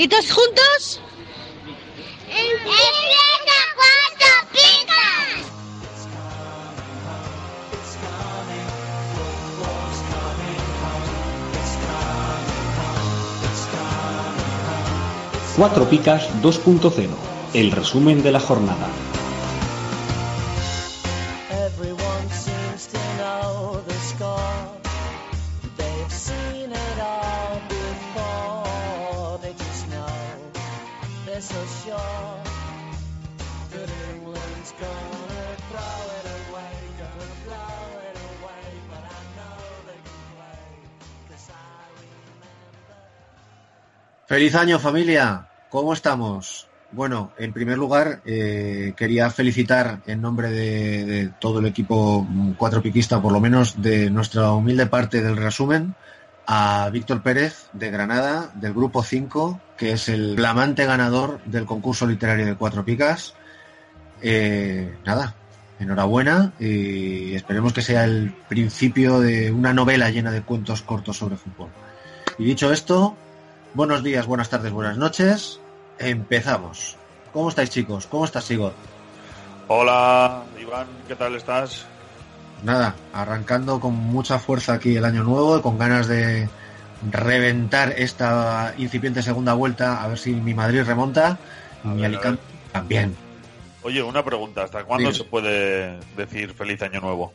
¿Y todos juntos? ¡Empieza cuatro picas! Cuatro Picas 2.0, el resumen de la jornada. Feliz año familia, ¿cómo estamos? Bueno, en primer lugar, eh, quería felicitar en nombre de, todo el equipo cuatro piquista, por lo menos de nuestra humilde parte del resumen, a Víctor Pérez de Granada, del grupo 5, que es el flamante ganador del concurso literario de cuatro picas. Eh, nada, enhorabuena y esperemos que sea el principio de una novela llena de cuentos cortos sobre fútbol. Y dicho esto, buenos días, buenas tardes, buenas noches. Empezamos. ¿Cómo estáis chicos? ¿Cómo estás Sigor? Hola, Iván, ¿qué tal estás? Nada, arrancando con mucha fuerza aquí el año nuevo y con ganas de reventar esta incipiente segunda vuelta, a ver si mi Madrid remonta y mi Alicante también. Oye, una pregunta, ¿hasta cuándo se puede decir feliz año nuevo?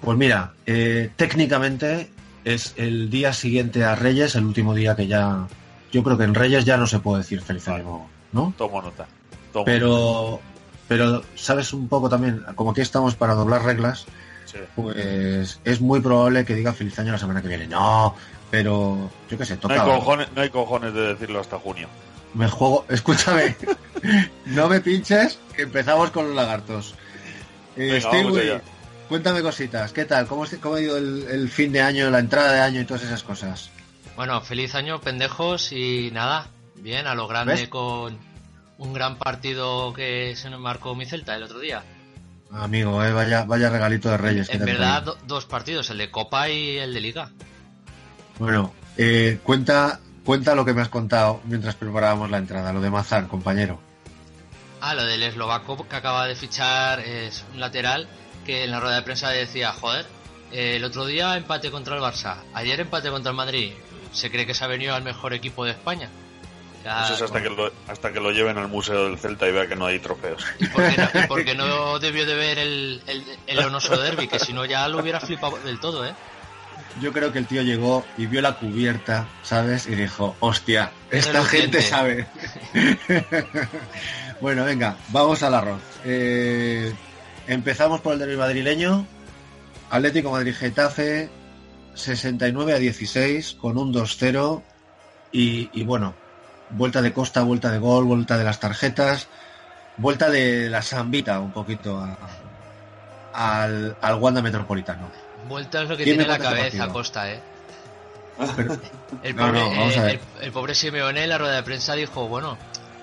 Pues mira, eh, técnicamente es el día siguiente a Reyes, el último día que ya... Yo creo que en Reyes ya no se puede decir feliz año nuevo, ¿no? Tomo nota. Tomo Pero, pero sabes un poco también, como aquí estamos para doblar reglas. Sí. pues es muy probable que diga feliz año la semana que viene. No, pero yo qué sé, No toca. hay, cojones, no hay cojones de decirlo hasta junio. Me juego, escúchame, no me pinches, que empezamos con los lagartos. Eh, Venga, Stewie. Cuéntame cositas, ¿qué tal? ¿Cómo, ha ido el, el fin de año, la entrada de año y todas esas cosas? Bueno, feliz año, pendejos, y nada, bien, a lo grande ¿Ves? con un gran partido que se nos marcó mi Celta el otro día. Amigo, eh, vaya, vaya regalito de Reyes. En verdad, do- dos partidos, el de Copa y el de Liga. Bueno, eh, cuenta, cuenta lo que me has contado mientras preparábamos la entrada, lo de Mazar, compañero. Ah, lo del eslovaco que acaba de fichar es un lateral que en la rueda de prensa decía, joder, eh, el otro día empate contra el Barça, ayer empate contra el Madrid, se cree que se ha venido al mejor equipo de España. Ya, Eso es hasta, bueno, que lo, hasta que lo lleven al Museo del Celta y vea que no hay trofeos. ¿y por qué no, debió de ver el, el, el Onoso Derby? Que si no ya lo hubiera flipado del todo, ¿eh? Yo creo que el tío llegó y vio la cubierta, ¿sabes? Y dijo, hostia, esta gente sabe. bueno, venga, vamos al arroz. Eh, empezamos por el derbi madrileño. Atlético Madrid Getafe, 69 a 16, con un 2-0. Y, y bueno, vuelta de costa, vuelta de gol, vuelta de las tarjetas, vuelta de la zambita un poquito a- al, al Wanda Metropolitano. Vuelta es lo que ¿Quién me tiene la este cabeza? Costa, ¿eh? Pero- El pobre, no, eh, el pobre Simeone en la rueda de prensa dijo, bueno,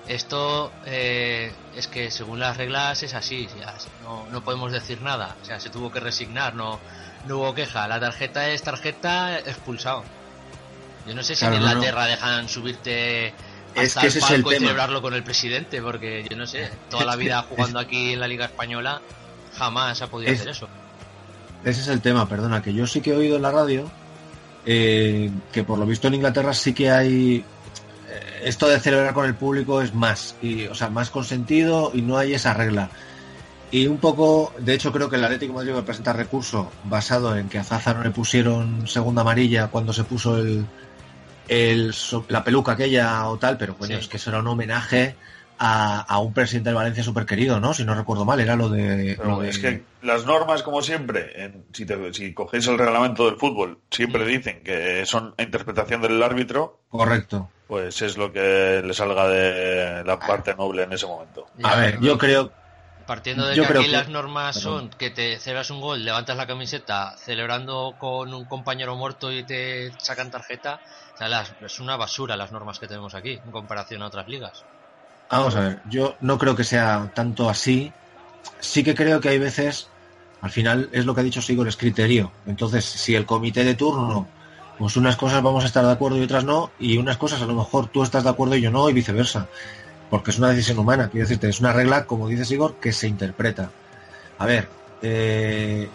esto eh, es que según las reglas es así, ya, no, no podemos decir nada, o sea, se tuvo que resignar, no, no hubo queja, la tarjeta es tarjeta expulsado. Yo no sé si Claro, en no, no. Inglaterra dejan subirte Es hasta que el ese es el palco y tema. celebrarlo con el presidente, porque yo no sé, toda la vida jugando aquí en la Liga Española jamás ha podido Es- hacer eso. Ese es el tema, perdona, que yo sí que he oído en la radio eh, que por lo visto en Inglaterra sí que hay esto de celebrar con el público es más, y, o sea, más consentido y no hay esa regla. Y un poco, de hecho creo que el Atlético de Madrid va a presentar recurso basado en que a Zaza no le pusieron segunda amarilla cuando se puso el, el la peluca aquella o tal, pero coño, Sí. es que eso era un homenaje a, a un presidente del Valencia súper querido, ¿no? Si no recuerdo mal, era lo de... Lo de- es que las normas, como siempre, en- si, te- si cogéis el reglamento del fútbol, siempre dicen que son interpretación del árbitro, Correcto. Pues es lo que le salga de la parte noble en ese momento. A ver, yo creo... Partiendo de Yo que creo aquí que- las normas Perdón. son que te celebras un gol, levantas la camiseta celebrando con un compañero muerto y te sacan tarjeta, o sea, las- es una basura las normas que tenemos aquí en comparación a otras ligas. Vamos a ver, yo no creo que sea tanto así. Sí que creo que hay veces, al final es lo que ha dicho Sigor, es criterio. Entonces, si el comité de turno, pues unas cosas vamos a estar de acuerdo y otras no, y unas cosas a lo mejor tú estás de acuerdo y yo no, y viceversa. Porque es una decisión humana, quiero decirte, es una regla, como dice Sigor, que se interpreta. A ver, eh,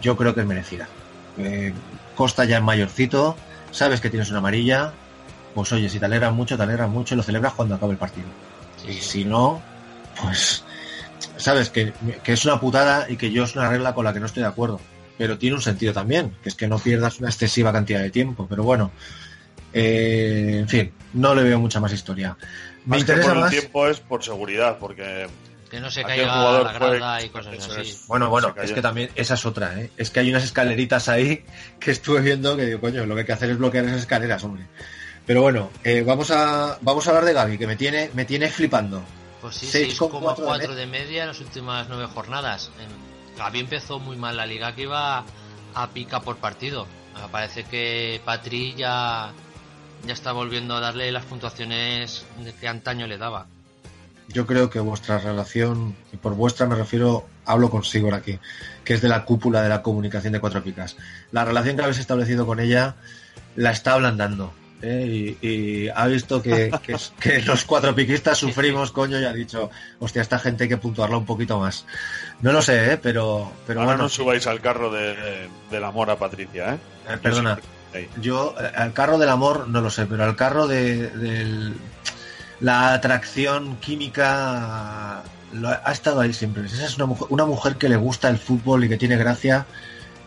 yo creo que es merecida. Eh, Costa ya es mayorcito, sabes que tienes una amarilla, pues oye, si te alegras mucho, te alegras mucho y lo celebras cuando acabe el partido. Y si no, pues sabes que es una putada y que yo es una regla con la que no estoy de acuerdo. Pero tiene un sentido también, que es que no pierdas una excesiva cantidad de tiempo. Pero bueno, eh, en fin, no le veo mucha más historia. Me Más que interesa por el tiempo es por seguridad, porque Que no se caiga jugador la fue- grada y cosas eso así. es. Bueno, bueno, es que también esa es otra, ¿eh? Es que hay unas escaleritas ahí que estuve viendo que digo, coño, lo que hay que hacer es bloquear esas escaleras, hombre. Pero bueno, eh, vamos a vamos a hablar de Gaby, que me tiene me tiene flipando. Pues sí, 6,4 6,4 de media en las últimas nueve jornadas. En- Gaby empezó muy mal la liga que iba a pica por partido. Parece que Patri ya, ya está volviendo a darle las puntuaciones que antaño le daba. Yo creo que vuestra relación, y por vuestra me refiero, hablo con Sigor aquí, que es de la cúpula de la comunicación de Cuatro Picas. La relación que habéis establecido con ella la está ablandando. ¿Eh? Y, y ha visto que, que, que los cuatro piquistas sufrimos, coño, y ha dicho, hostia, esta gente hay que puntuarla un poquito más. No lo sé, ¿eh? pero, pero ahora bueno, no subáis al carro de- del amor a Patricia, ¿eh? eh, perdona. Yo, eh, al carro del amor no lo sé, pero al carro de, del- la atracción química lo ha, ha estado ahí siempre. Esa es una mujer, una mujer que le gusta el fútbol y que tiene gracia.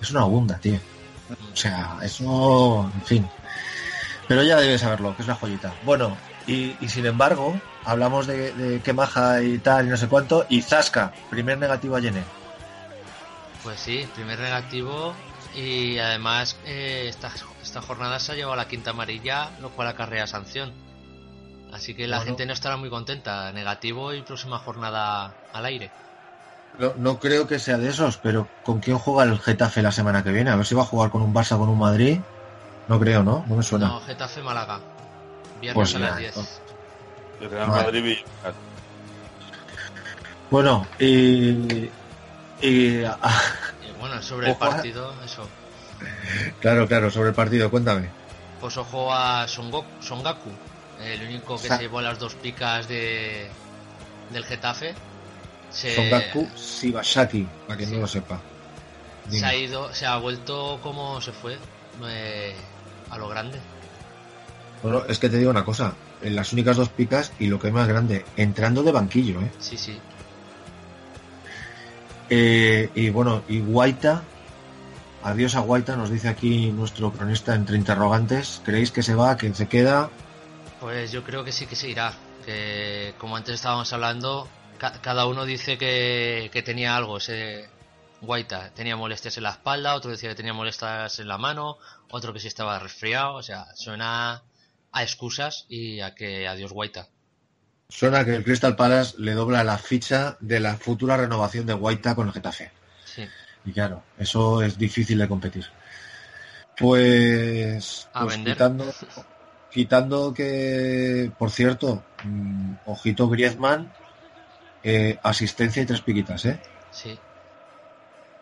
Es una bunda, tío. O sea, eso, en fin. Pero ya debe saberlo, que es una joyita. Bueno, y, y sin embargo, hablamos de, de que maja y tal y no sé cuánto. Y Zasca, primer negativo a Yene. Pues sí, primer negativo y además eh, esta, esta jornada se ha llevado la quinta amarilla, lo cual acarrea sanción. Así que la Bueno. gente no estará muy contenta. Negativo y próxima jornada al aire. No, no creo que sea de esos, pero ¿con quién juega el Getafe la semana que viene? A ver si va a jugar con un Barça con un Madrid. No creo, ¿no? No me suena. No, Getafe Málaga. Viernes Pues a las 10. entonces. El Real Vale. Madrid y- Bueno, y. y ah, Y bueno, sobre el Ojo partido, eso. claro, claro, sobre el partido, cuéntame. Pues ojo a Songo- Songaku, el único que Sa- se llevó las dos picas de del Getafe. Se, Songaku Shibashaki, para quien Sí. no lo sepa. Dime. se ha ido, se ha vuelto como se fue eh, a lo grande. Bueno, es que te digo una cosa. En las únicas dos picas y lo que es más grande, entrando de banquillo, ¿eh? Sí, sí. Eh, y bueno, y Guaita, adiós a Guaita, nos dice aquí nuestro cronista entre interrogantes. ¿Creéis que se va, que se queda? Pues yo creo que sí que se irá. Que como antes estábamos hablando, ca- cada uno dice que, que tenía algo. Ese Guaita tenía molestias en la espalda, otro decía que tenía molestias en la mano, otro que sí estaba resfriado. O sea, suena a excusas y a que adiós Guaita. Suena que el Crystal Palace le dobla la ficha de la futura renovación de Guaita con el Getafe. Sí. Y claro, eso es difícil de competir. Pues, A pues vender. quitando, quitando que, por cierto, mm, ojito Griezmann, eh, asistencia y tres piquitas, ¿eh? Sí.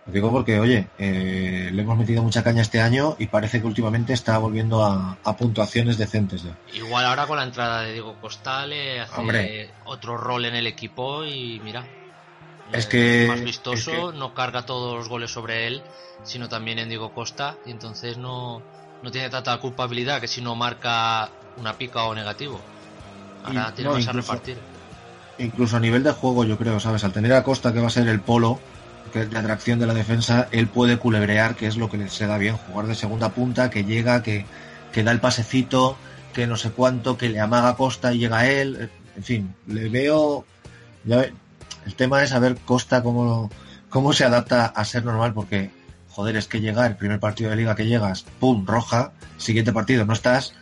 Lo digo porque, oye, eh, le hemos metido mucha caña este año y parece que últimamente está volviendo a, a puntuaciones decentes ya. Igual ahora con la entrada de Diego Costa le hace Hombre. otro rol en el equipo y mira. Es eh, que- más vistoso, es que- no carga todos los goles sobre él, sino también en Diego Costa y entonces no, no tiene tanta culpabilidad que si no marca una pica o negativo. Ahora Y- tiene no, más a repartir. Incluso a nivel de juego, yo creo, ¿sabes? Al tener a Costa, que va a ser el polo que de atracción de la defensa, él puede culebrear, que es lo que se da bien, jugar de segunda punta, que llega, que, que da el pasecito, que no sé cuánto, que le amaga Costa y llega a él. en fin, le veo. el tema es saber Costa cómo, cómo se adapta a ser normal, porque, joder, es que llega el primer partido de liga que llegas, pum, roja, siguiente partido no estás.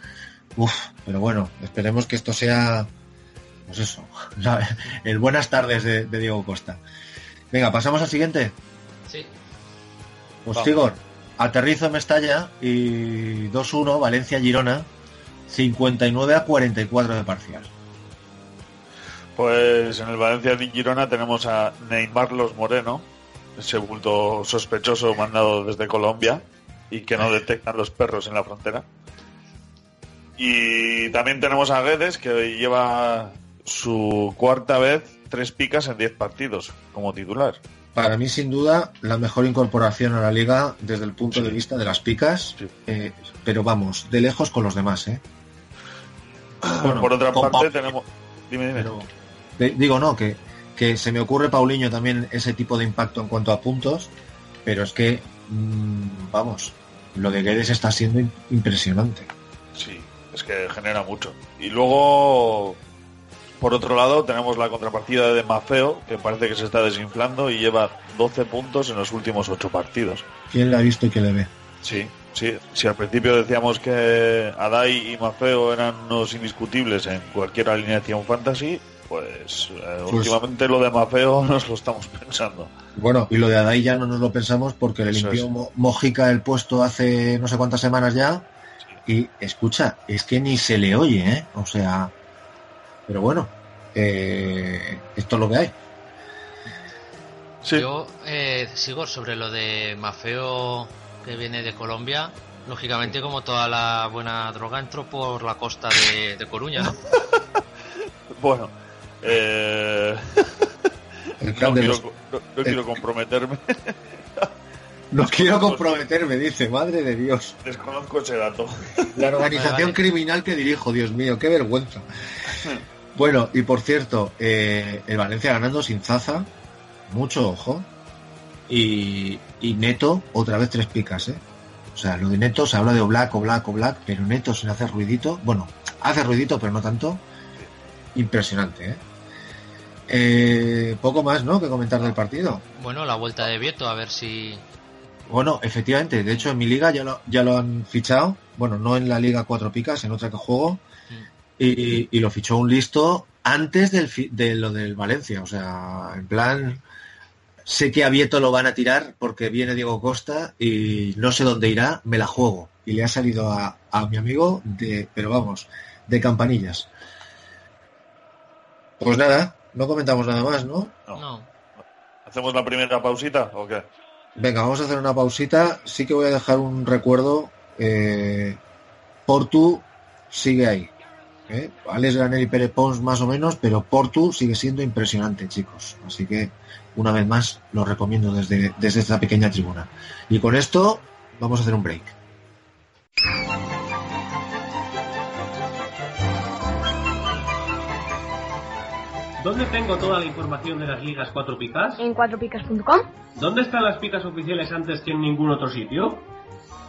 Uf, pero bueno, esperemos que esto sea, pues eso, el buenas tardes de, de Diego Costa. Venga, pasamos al siguiente. Sí. Pues Vamos. Aterrizo en Mestalla y 2-1, Valencia-Girona, 59 a 44 de parcial. Pues en el Valencia de Girona tenemos a Neymar Los Moreno, ese bulto sospechoso mandado desde Colombia y que no detectan los perros en la frontera. Y también tenemos a Guedes que lleva su cuarta vez tres picas en 10 partidos como titular. Para mí, sin duda, la mejor incorporación a la liga desde el punto de vista de las picas, Sí. eh, pero vamos, de lejos con los demás, ¿eh? Bueno, Por otra parte tenemos... Dime, dime. pero- de- digo, no, que, que se me ocurre Paulinho también ese tipo de impacto en cuanto a puntos, pero es que, mm, vamos, lo de Guedes está siendo im- impresionante. Sí, es que genera mucho. Y luego, por otro lado, tenemos la contrapartida de Mafeo, que parece que se está desinflando y lleva 12 puntos en los últimos 8 partidos. ¿Quién le ha visto y quién le ve? Sí, sí. Si al principio decíamos que Adai y Mafeo eran unos indiscutibles en cualquier alineación fantasy, pues, eh, Pues- últimamente lo de Mafeo nos lo estamos pensando. Bueno, y lo de Adai ya no nos lo pensamos porque le limpió es. Mojica el puesto hace no sé cuántas semanas ya. Y escucha, es que ni se le oye, ¿eh? O sea, pero bueno, eh, esto es lo que hay. Sí, Yo eh, sigo sobre lo de Mafeo que viene de Colombia. Lógicamente, como toda la buena droga, entró por la costa de, de Coruña, ¿no? bueno. eh, no, quiero, los- no- no quiero comprometerme. No quiero comprometerme, dice, madre de Dios. Desconozco ese dato. La organización Vale, vale. criminal que dirijo, Dios mío, qué vergüenza. Bueno, y por cierto, eh, el Valencia ganando sin Zaza, mucho ojo. Y, y Neto, otra vez tres picas, ¿eh? O sea, lo de Neto se habla de Oblak, Oblak, Oblak, pero Neto sin hacer ruidito, bueno, hace ruidito, pero no tanto. Impresionante, ¿eh? Eh, poco más, ¿no? Que comentar del partido. Bueno, la vuelta de Vieto, a ver si. Bueno, efectivamente, de hecho en mi liga ya lo, ya lo han fichado, bueno, no en la liga cuatro picas, en otra que juego, y, y lo fichó un listo antes del, fi- de lo del Valencia, o sea, en plan, sé que a Vieto lo van a tirar porque viene Diego Costa y no sé dónde irá, me la juego, y le ha salido a, a mi amigo de, pero vamos, de campanillas. Pues nada, no comentamos nada más, ¿no? No. No. ¿Hacemos la primera pausita o qué? Venga, vamos a hacer una pausita. Sí que voy a dejar un recuerdo. Eh, Portu sigue ahí. ¿Eh? Alex Granel y Pere Pons más o menos, pero Portu sigue siendo impresionante, chicos. Así que, una vez más, lo recomiendo desde, desde esta pequeña tribuna. Y con esto, vamos a hacer un break. ¿Dónde tengo toda la información de las ligas 4 picas? En cuatropicas.com. ¿Dónde están las picas oficiales antes que en ningún otro sitio?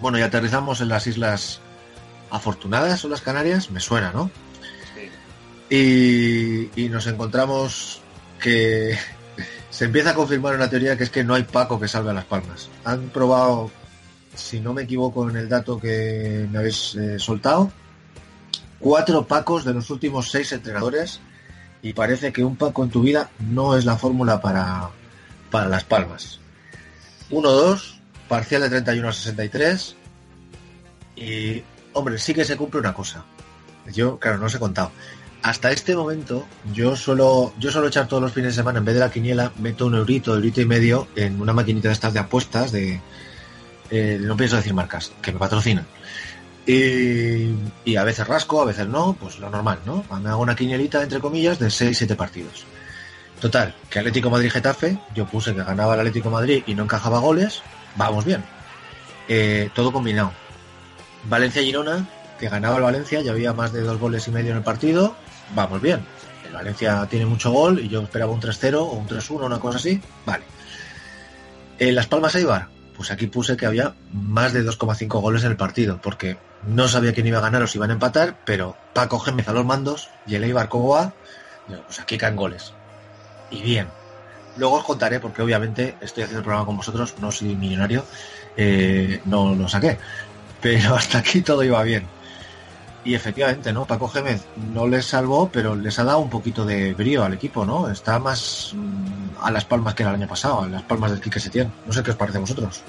Bueno, y aterrizamos en las Islas Afortunadas o las Canarias, me suena, ¿no? Y, y nos encontramos que se empieza a confirmar una teoría que es que no hay Paco que salve a las palmas. Han probado, si no me equivoco en el dato que me habéis eh, soltado, cuatro Pacos de los últimos seis entrenadores y parece que un Paco en tu vida no es la fórmula para, para las palmas. 1-2, parcial de 31 a 63 y, hombre, sí que se cumple una cosa. Yo, claro, no os he contado. Hasta este momento, yo suelo, yo suelo echar todos los fines de semana, en vez de la quiniela, meto un eurito, eurito y medio en una maquinita de estas de apuestas de... eh, no pienso decir marcas, que me patrocinan. Y, y a veces rasco, a veces no, pues lo normal, ¿no? Me hago una quinielita, entre comillas, de 6-7 partidos. Total, que Atlético Madrid-Getafe, yo puse que ganaba el Atlético Madrid y no encajaba goles, vamos bien. Eh, todo combinado. Valencia-Girona, que ganaba el Valencia, ya había más de dos goles y medio en el partido, vamos bien. El Valencia tiene mucho gol y yo esperaba un 3-0 o un 3-1, una cosa así, vale. En Las Palmas Eibar, pues aquí puse que había más de 2,5 goles en el partido, porque no sabía quién iba a ganar o si iban a empatar, pero Paco Gémez a los mandos y el Eibar digo, pues aquí caen goles. Y bien. Luego os contaré, porque obviamente estoy haciendo el programa con vosotros, no soy millonario, eh, no lo saqué. Pero hasta aquí todo iba bien. Y efectivamente, ¿no? Paco Gémez no les salvó, pero les ha dado un poquito de brío al equipo, ¿no? Está más mm, a las palmas que el año pasado, a las palmas del Quique Setién. No sé qué os parece a vosotros.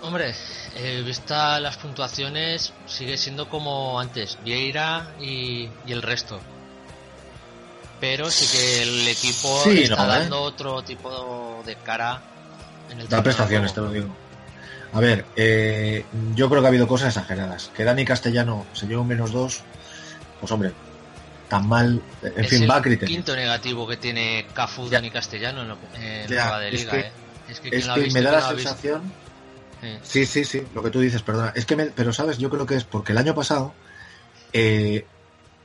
Hombre, eh, vista las puntuaciones, sigue siendo como antes, Vieira y, y el resto. Pero sí que el equipo Sí, está no, ¿eh? dando otro tipo de cara en el Da prestaciones, te lo digo. A ver, eh, yo creo que ha habido cosas exageradas. Que Dani Castellano se lleva un menos dos, pues hombre, tan mal. En es fin, el va a criterio. quinto negativo que tiene Cafu, Dani Castellano en, lo, en Ya, la de es liga, que- ¿eh? Es que, Es que visto me da la sensación. Sí. Sí, sí, sí, lo que tú dices, perdona. Es que, me- pero sabes, yo creo que es porque el año pasado eh,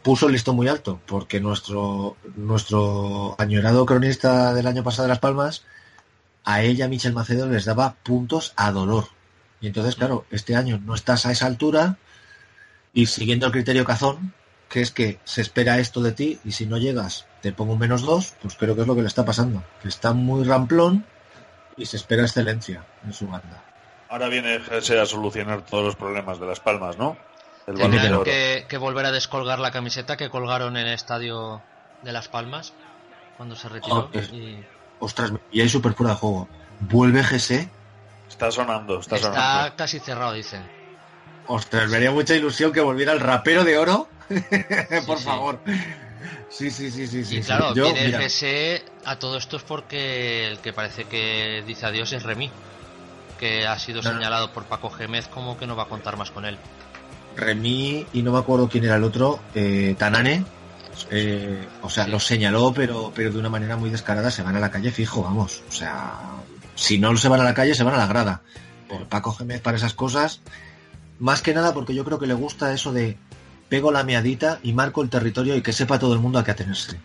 puso el listón muy alto, porque nuestro nuestro añorado cronista del año pasado de Las Palmas, a ella, Michel Macedo, les daba puntos a dolor. Y entonces, claro, este año no estás a esa altura y siguiendo el criterio cazón, que es que se espera esto de ti y si no llegas te pongo un menos dos, pues creo que es lo que le está pasando. Que está muy ramplón y se espera excelencia en su banda. Ahora viene a solucionar todos los problemas de Las Palmas, ¿no? El balón de Tendrán oro. que, que volver a descolgar la camiseta que colgaron en el estadio de Las Palmas cuando se retiró. Oh, es- y Ostras, y hay super fuera de juego. Vuelve GC. Está sonando, está, está sonando. casi cerrado, dicen. Ostras, me haría mucha ilusión que volviera el rapero de oro. Por sí. favor. Sí, sí, sí, sí, sí. y sí. claro, Yo, viene mira, el GSE a todo esto es porque el que parece que dice adiós es Remy, que ha sido No, no. señalado por Paco Gémez como que no va a contar más con él. Remy y no me acuerdo quién era el otro, eh, Tanane. eh, o sea, Sí. lo señaló, pero, pero de una manera muy descarada. Se van a la calle fijo, vamos. O sea, si no se van a la calle, se van a la grada. Por Paco Gémez para esas cosas. Más que nada porque yo creo que le gusta eso de pego la meadita y marco el territorio y que sepa todo el mundo a qué atenerse.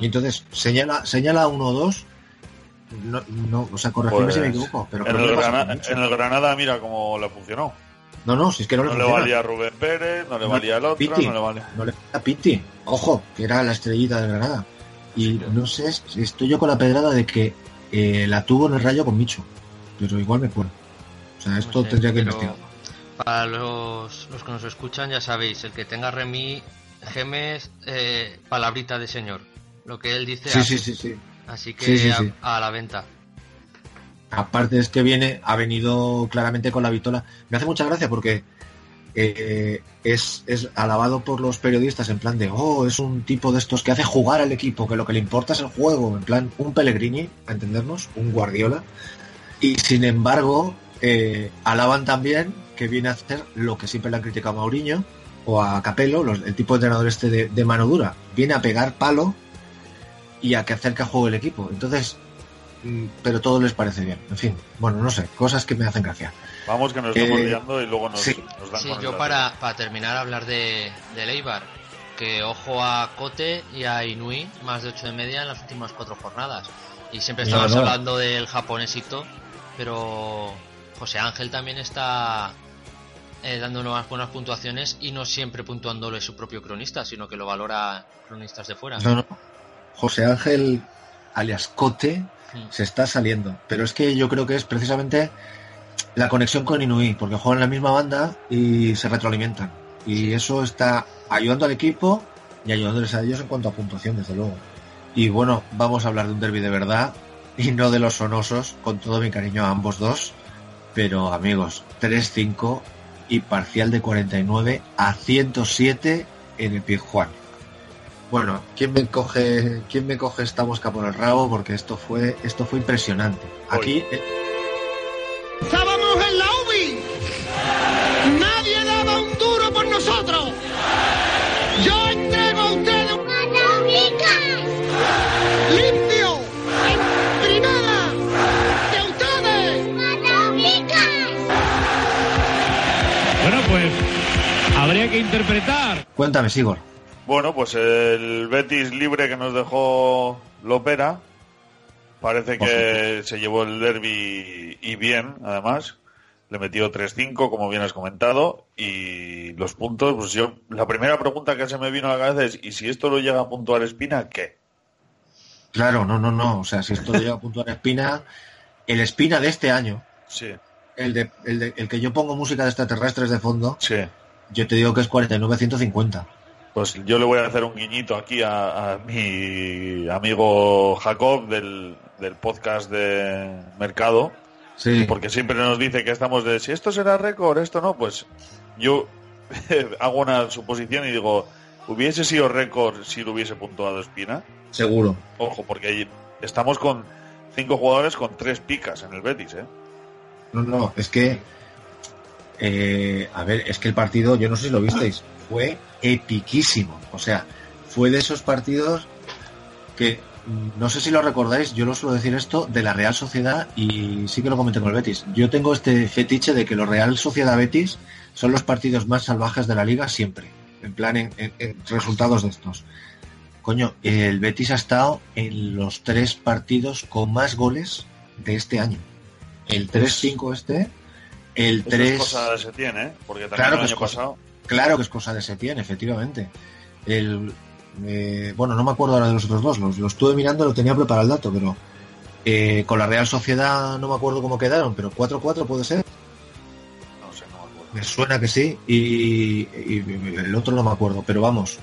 Y entonces señala, señala a uno o dos. No, no, o sea, corregidme Pues, si me equivoco, pero en, el Granada, en el Granada, mira cómo le funcionó. No, no, si es que no le No le valía a Rubén Pérez, no le No, valía al otro, no le valía. No le a Pitti, ojo, que era la estrellita de Granada. Y no sé, si estoy yo con la pedrada de que eh, la tuvo en el rayo con Micho, pero igual me cuelo. O sea, esto sé, tendría que investigar. Para los, los que nos escuchan, ya sabéis, el que tenga Remy Gémez, eh, palabrita de señor. Lo que él dice, Sí, hace. sí, sí, sí. así que Sí, sí, a- sí. A, la venta. Aparte es que viene, ha venido claramente con la vitola. Me hace mucha gracia porque eh, es, es alabado por los periodistas en plan de, oh, es un tipo de estos que hace jugar al equipo, que lo que le importa es el juego, en plan un Pellegrini, a entendernos, un Guardiola. Y sin embargo, eh, alaban también que viene a hacer lo que siempre le han criticado a Mourinho o a Capello, los- el tipo de entrenador este de, de mano dura. Viene a pegar palo y a que acerca juego el equipo. Entonces, pero todo les parece bien. En fin, bueno, no sé, cosas que me hacen gracia. Vamos que nos estamos Eh, liando y luego nos, sí. nos dan Sí, con yo para, para terminar hablar de, de Leibar, que ojo a Cote y a Inui, más de 8 de media en las últimas cuatro jornadas. Y siempre No, estamos no. hablando del japonesito, pero José Ángel también está eh, dando unas buenas puntuaciones y no siempre puntuándole su propio cronista, sino que lo valora cronistas de fuera. No, no. José Ángel, alias Cote, Mm. Se está saliendo. Pero es que yo creo que es precisamente la conexión con Inui, porque juegan la misma banda y se retroalimentan. Y eso está ayudando al equipo y ayudándoles a ellos en cuanto a puntuación, desde luego. Y bueno, vamos a hablar de un derby de verdad y no de los sonosos, con todo mi cariño a ambos dos. Pero amigos, 3-5 y parcial de 49 a 107 en el Pizjuán. Bueno, ¿quién me coge, quién me coge esta mosca por el rabo? Porque esto fue, esto fue impresionante. Aquí. Eh, ¡Estábamos en la UBI! ¡Nadie daba un duro por nosotros! ¡Yo entrego a ustedes un ¡Limpio! ¡En primera! ¡De ustedes! Bueno, pues. Habría que interpretar. Cuéntame, Sigor. Bueno, pues el Betis libre que nos dejó Lopera. Parece que se llevó el derby y bien, además. Le metió 3-5, como bien has comentado. Y los puntos, pues yo, la primera pregunta que se me vino a la cabeza es: ¿y si esto lo llega a puntuar Espina, qué? Claro, no, no, no. O sea, si esto llega a puntuar Espina, el Espina de este año, Sí, el, de, el, de- el que yo pongo música de extraterrestres de fondo, sí. yo te digo que es 49-150. Pues yo le voy a hacer un guiñito aquí a, a mi amigo Jacob del, del podcast de Mercado, Sí. porque siempre nos dice que estamos de si esto será récord, esto no, pues yo hago una suposición y digo, hubiese sido récord si lo hubiese puntuado Espina. Seguro. Ojo, porque ahí estamos con cinco jugadores con tres picas en el Betis, ¿eh? No, no, es que. eh, a ver, es que el partido, yo no sé si lo visteis, fue epiquísimo. O sea, fue de esos partidos que. mm, No sé si lo recordáis, yo lo suelo decir esto de la Real Sociedad y sí que lo comenté con el Betis. Yo tengo este fetiche de que los Real Sociedad Betis son los partidos más salvajes de la liga siempre. En plan, en, en- en resultados de estos. Coño, el Betis ha estado en los tres partidos con más goles de este año. El 3-5 este, el Eso 3... es cosa de Setién, ¿eh? Porque también Claro el año es cosa- pasado... Claro que es cosa de Setién, efectivamente. El, eh, bueno, no me acuerdo ahora de los otros dos, los, lo estuve mirando, lo tenía preparado el dato, pero eh, con la Real Sociedad no me acuerdo cómo quedaron, pero 4-4 puede ser. No sé, no me acuerdo. Me suena que sí, y, y el otro no me acuerdo, pero vamos.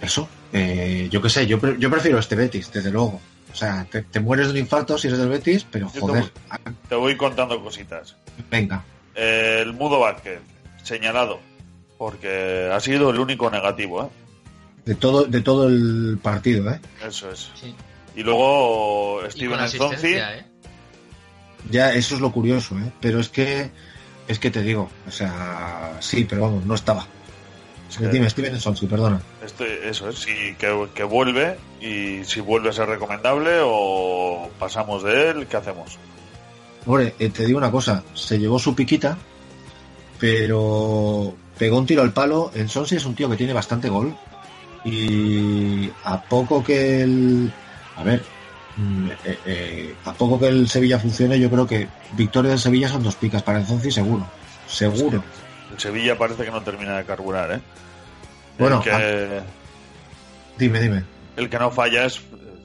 Eso, eh, yo qué sé, yo, pre- yo prefiero este Betis, desde luego. O sea, te, te mueres de un infarto si eres del Betis, pero te joder, Te voy contando cositas. venga. El Mudo Vázquez, señalado, porque ha sido el único negativo, ¿eh? De todo, de todo el partido, ¿eh? Eso es. Sí. Y luego Steven Enzonzi, asistencia, ¿eh? Ya, eso es lo curioso, ¿eh? Pero es que, es que te digo, o sea, sí, pero vamos, no estaba. Sí. Dime, Steven Sonsi, perdona. este, eso es, sí, que, que vuelve y si vuelve a ser recomendable o pasamos de él, ¿qué hacemos? Hombre, eh, te digo una cosa, se llevó su piquita, pero pegó un tiro al palo. En Sonsi es un tío que tiene bastante gol. Y a poco que el. A ver. mm, eh, eh, a poco que el Sevilla funcione, yo creo que victoria del Sevilla son dos picas para el Sonsi, seguro. Seguro. El Sevilla parece que no termina de carburar, ¿eh? Bueno, el que, Dime, dime. el que no falla es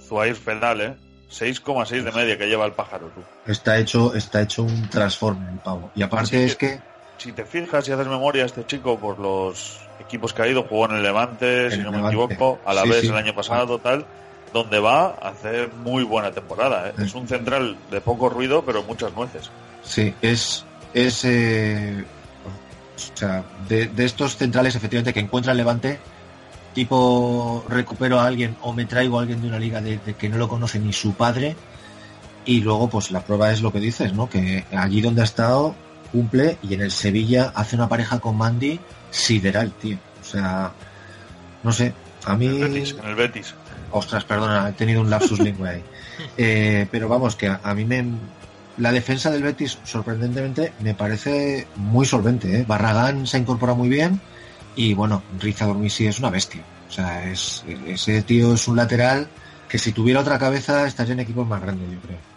Zuair Feldal, ¿eh? 6,6 de media que lleva el pájaro, tú. Está hecho, está hecho un transforme el pavo. Y aparte Sí, es que. Si te fijas y haces memoria, este chico por los equipos que ha ido, jugó en el Levante, si El no me equivoco, a la Sí, vez sí. el año pasado, tal, donde va a hacer muy buena temporada. ¿eh? Es un central de poco ruido, pero muchas nueces. Sí, es. es eh, o sea, de, de estos centrales, efectivamente, que encuentra el levante, tipo recupero a alguien o me traigo a alguien de una liga de, de que no lo conoce ni su padre. Y luego, pues la prueba es lo que dices, ¿no? Que allí donde ha estado cumple y en el Sevilla hace una pareja con Mandy sideral, tío. O sea, no sé. A mí. En el Betis, en el Betis. Ostras, perdona, he tenido un lapsus lingüe ahí. Eh, pero vamos, que a, a mí me. La defensa del Betis, sorprendentemente, me parece muy solvente. ¿eh? Barragán se incorpora muy bien y, bueno, Riza Dormisi es una bestia. O sea, es, ese tío es un lateral que si tuviera otra cabeza estaría en equipos más grandes, yo creo.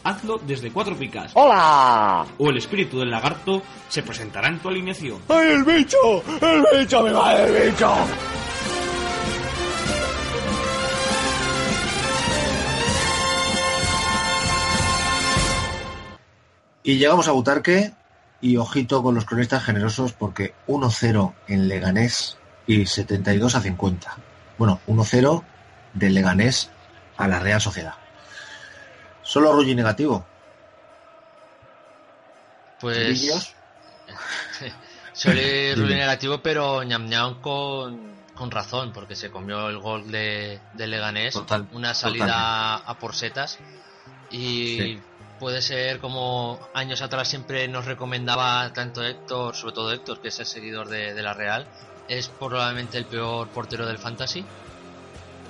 hazlo desde Cuatro Picas. ¡Hola! O el espíritu del lagarto se presentará en tu alineación. ¡Ay, el bicho! ¡El bicho! ¡Me va el bicho! Y llegamos a Butarque y ojito con los cronistas generosos porque 1-0 en Leganés y 72 a 50. Bueno, 1-0 del Leganés a la Real Sociedad. Solo Rulli negativo. Pues. Dime. Rulli negativo, pero ñam ñam con, con razón, porque se comió el gol de, de Leganés, Total, una salida a por setas, y Sí. puede ser como años atrás siempre nos recomendaba tanto Héctor, sobre todo Héctor, que es el seguidor de, de la Real, es probablemente el peor portero del Fantasy.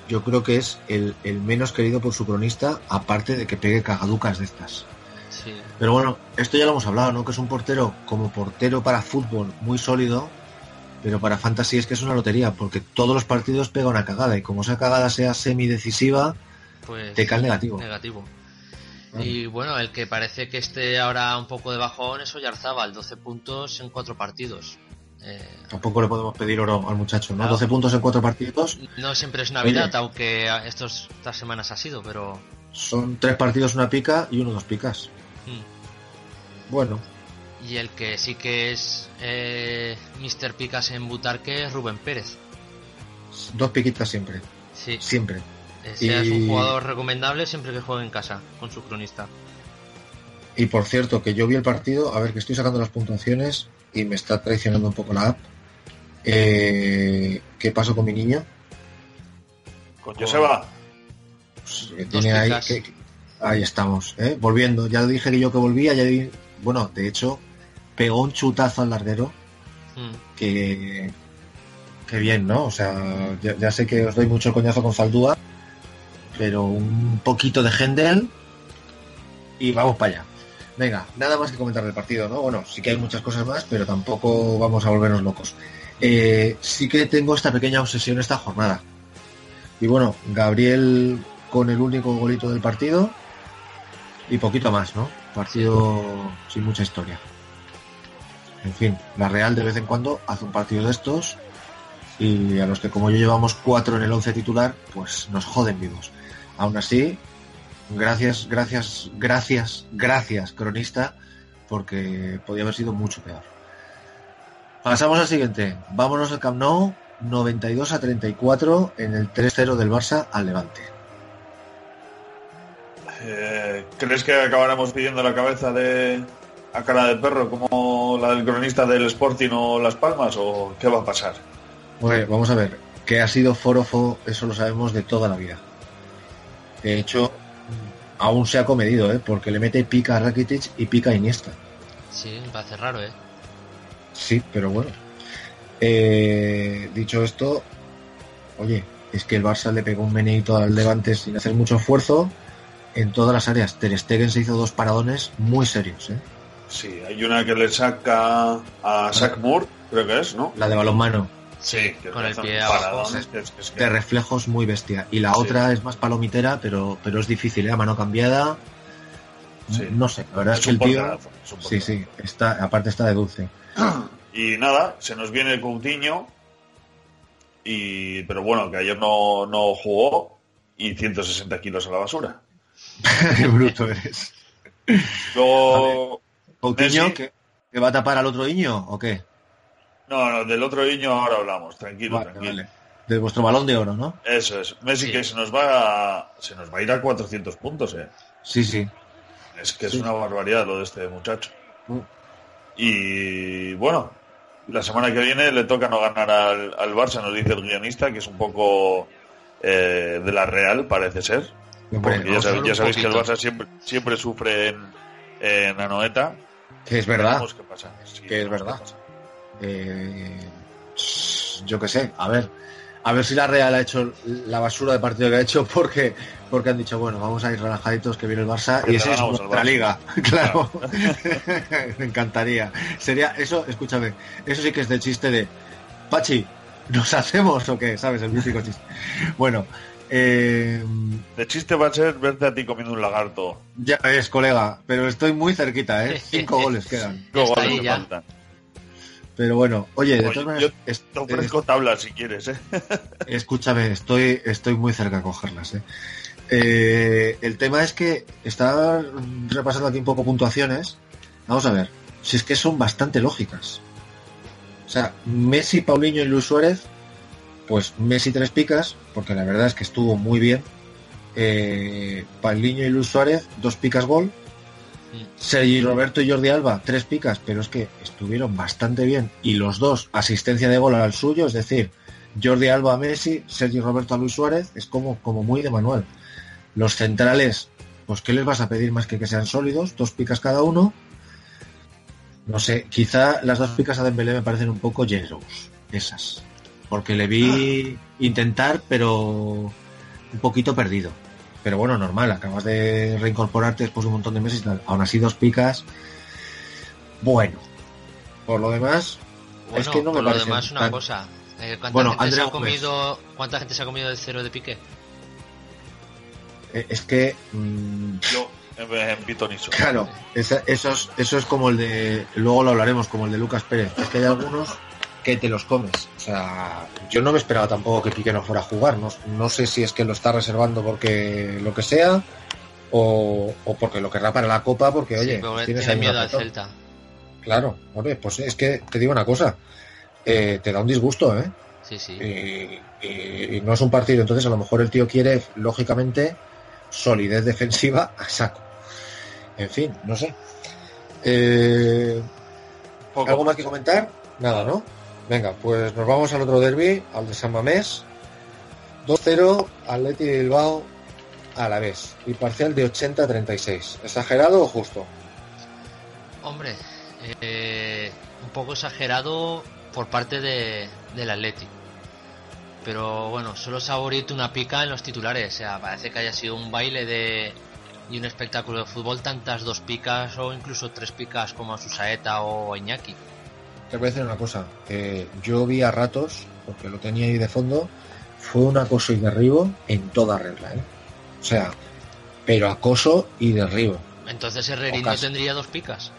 Yo creo que es el, el menos querido por su cronista, aparte de que pegue cagaducas de estas. Sí. Pero bueno, esto ya lo hemos hablado, ¿no? Que es un portero como portero para fútbol muy sólido, pero para fantasy es que es una lotería, porque todos los partidos pega una cagada y como esa cagada sea semidecisiva, Pues te cae el negativo. negativo. Y bueno, el que parece que esté ahora un poco de bajón es Oyarzábal, 12 puntos en 4 partidos. Eh, Tampoco le podemos pedir oro al muchacho, ¿no? Claro. 12 puntos en cuatro partidos, no siempre es Navidad, Oye. aunque estos, estas semanas ha sido, pero son tres partidos una pica y uno dos picas. Mm. Bueno, Y el que sí que es eh, Mr. Picas en Butarque es Rubén Pérez. dos piquitas siempre, Sí, siempre. ese es Y- un jugador recomendable siempre que juegue en casa con su cronista. Y por cierto, que yo vi el partido, a ver que estoy sacando las puntuaciones y me está traicionando un poco la app. Eh, ¿Qué pasó con mi niño? Con Joseba. Pues, que tiene ahí, que- ahí estamos, ¿eh? volviendo. Ya dije que yo que volvía, ya bueno, de hecho, pegó un chutazo al larguero Mm. que, que bien, ¿no? O sea, ya, ya sé que os doy mucho el coñazo con Zaldúa, pero un poquito de Hendel y vamos para allá. Venga, nada más que comentar del partido, ¿no? Bueno, sí que hay muchas cosas más, pero tampoco vamos a volvernos locos. Eh, sí que tengo esta pequeña obsesión esta jornada. Y bueno, Gabriel con el único golito del partido y poquito más, ¿no? Partido sin mucha historia. En fin, la Real de vez en cuando hace un partido de estos y a los que como yo llevamos cuatro en el once titular, pues nos joden vivos. Aún así, gracias, gracias, gracias, gracias, cronista, porque podía haber sido mucho peor. Pasamos al siguiente. Vámonos al Camp Nou, 92 a 34 en el 3-0 del Barça al Levante. Eh, ¿Crees que acabaremos pidiendo la cabeza de a cara de perro como la del cronista del Sporting o Las Palmas o qué va a pasar? Vamos a ver, que ha sido forofo, eso lo sabemos de toda la vida. De hecho, aún se ha comedido, ¿eh? porque le mete pica a Rakitic y pica a Iniesta. Sí, me parece raro, ¿eh? Sí, pero bueno. Eh, dicho esto, oye, es que el Barça le pegó un meneito al Levante sin hacer mucho esfuerzo en todas las áreas. Ter Stegen se hizo dos paradones muy serios, ¿eh? Sí, hay una que le saca a Zach Moore, creo que es, ¿no? La de balonmano, Sí, con el pie paradón, abajo. es que- es que- es que- de reflejos muy bestia. Y la Sí. otra es más palomitera, pero, pero es difícil, ¿eh? A mano cambiada. Sí. No sé, la verdad es, es que un el tío... Sí, sí, está, aparte está de dulce. Y nada, se nos viene Coutinho. Y, pero bueno, que ayer no, no jugó y 160 kilos a la basura. Qué bruto eres. Luego, Coutinho, Messi. ¿que, que va a tapar al otro niño o qué? No, no, del otro niño ahora hablamos, tranquilo, Vale, tranquilo. vale. De vuestro balón de oro, ¿no? Eso es. Messi Sí. que se nos va a, se nos va a ir a 400 puntos, eh. Sí, sí. Es que es una barbaridad lo de este muchacho. Mm. Y bueno, la semana que viene le toca no ganar al, al Barça, nos dice el guionista, que es un poco eh, de la Real, parece ser. Porque ya, sabéis, ya que el. Barça siempre, siempre sufre en, en Anoeta. que es verdad. Veremos qué pasa. Sí, Que es verdad. qué pasa. Eh, yo qué sé, a ver. A ver si la Real ha hecho la basura de partido que ha hecho porque porque han dicho, bueno, vamos a ir relajaditos que viene el Barça y esa es nuestra liga. Claro. Me encantaría. Sería eso, escúchame, eso sí que es de chiste de Pachi, ¿nos hacemos o qué? ¿Sabes? El mítico chiste. Bueno, eh, De chiste va a ser verte a ti comiendo un lagarto. ya ves, colega, pero estoy muy cerquita, ¿eh? Cinco goles quedan. Cinco goles faltan. Pero bueno, oye, de Oye, todas yo maneras, es- Te ofrezco tablas si quieres, ¿eh? Escúchame, estoy, estoy muy cerca de cogerlas. ¿eh? Eh, el tema es que está repasando aquí un poco puntuaciones. Vamos a ver, si es que son bastante lógicas. O sea, Messi, Paulinho y Luis Suárez pues Messi tres picas, porque la verdad es que estuvo muy bien. Eh, Paulinho y Luis Suárez, dos picas gol. Sergi Roberto y Jordi Alba, tres picas, pero es que estuvieron bastante bien. Y los dos, asistencia de gol al suyo, es decir, Jordi Alba a Messi, Sergi Roberto a Luis Suárez, es como, como muy de manual. Los centrales, pues ¿qué les vas a pedir más que que sean sólidos? Dos picas cada uno. No sé, quizá las dos picas a Dembélé me parecen un poco generous, esas. Porque le vi intentar, pero un poquito perdido. Pero bueno, normal, acabas de reincorporarte después de un montón de meses y tal. Aún así, dos picas. Bueno. Por lo demás, Bueno, es que no me por lo demás, una tan- cosa. Eh, ¿cuánta, Bueno, gente se ha comido, ¿Cuánta gente se ha comido el cero de pique? Eh, Es que. mm, Yo, en. Claro, esa- eso, es, eso es como el de. Luego lo hablaremos, como el de Lucas Pérez. Es que hay algunos que te los comes. O sea, yo no me esperaba tampoco que Piqué no fuera a jugar. No, no sé si es que lo está reservando porque lo que sea o, o porque lo querrá para la Copa. Porque, oye, Sí, tienes tiene ahí miedo al. Celta. Claro, hombre, pues es que te digo una cosa. eh, te da un disgusto, ¿eh? Sí, sí. Y, y- y no es un partido. Entonces, a lo mejor el tío quiere, lógicamente, solidez defensiva a saco. En fin, no sé. Eh, ¿Algo más que comentar? Nada, ¿no? Venga, pues nos vamos al otro derby, al de San Mamés. 2-0, Atleti de Bilbao a la vez. Y parcial de 80-36. ¿Exagerado o justo? Hombre, eh, un poco exagerado por parte de, del Atleti. Pero bueno, solo saborito una pica en los titulares. O sea, parece que haya sido un baile de y un espectáculo de fútbol tantas dos picas o incluso tres picas como a Susaeta o Iñaki. Te voy a decir una cosa. eh, yo vi a ratos, porque lo tenía ahí de fondo, fue un acoso y derribo en toda regla, ¿eh? O sea, pero acoso y derribo. Entonces Herrerín no tendría dos picas.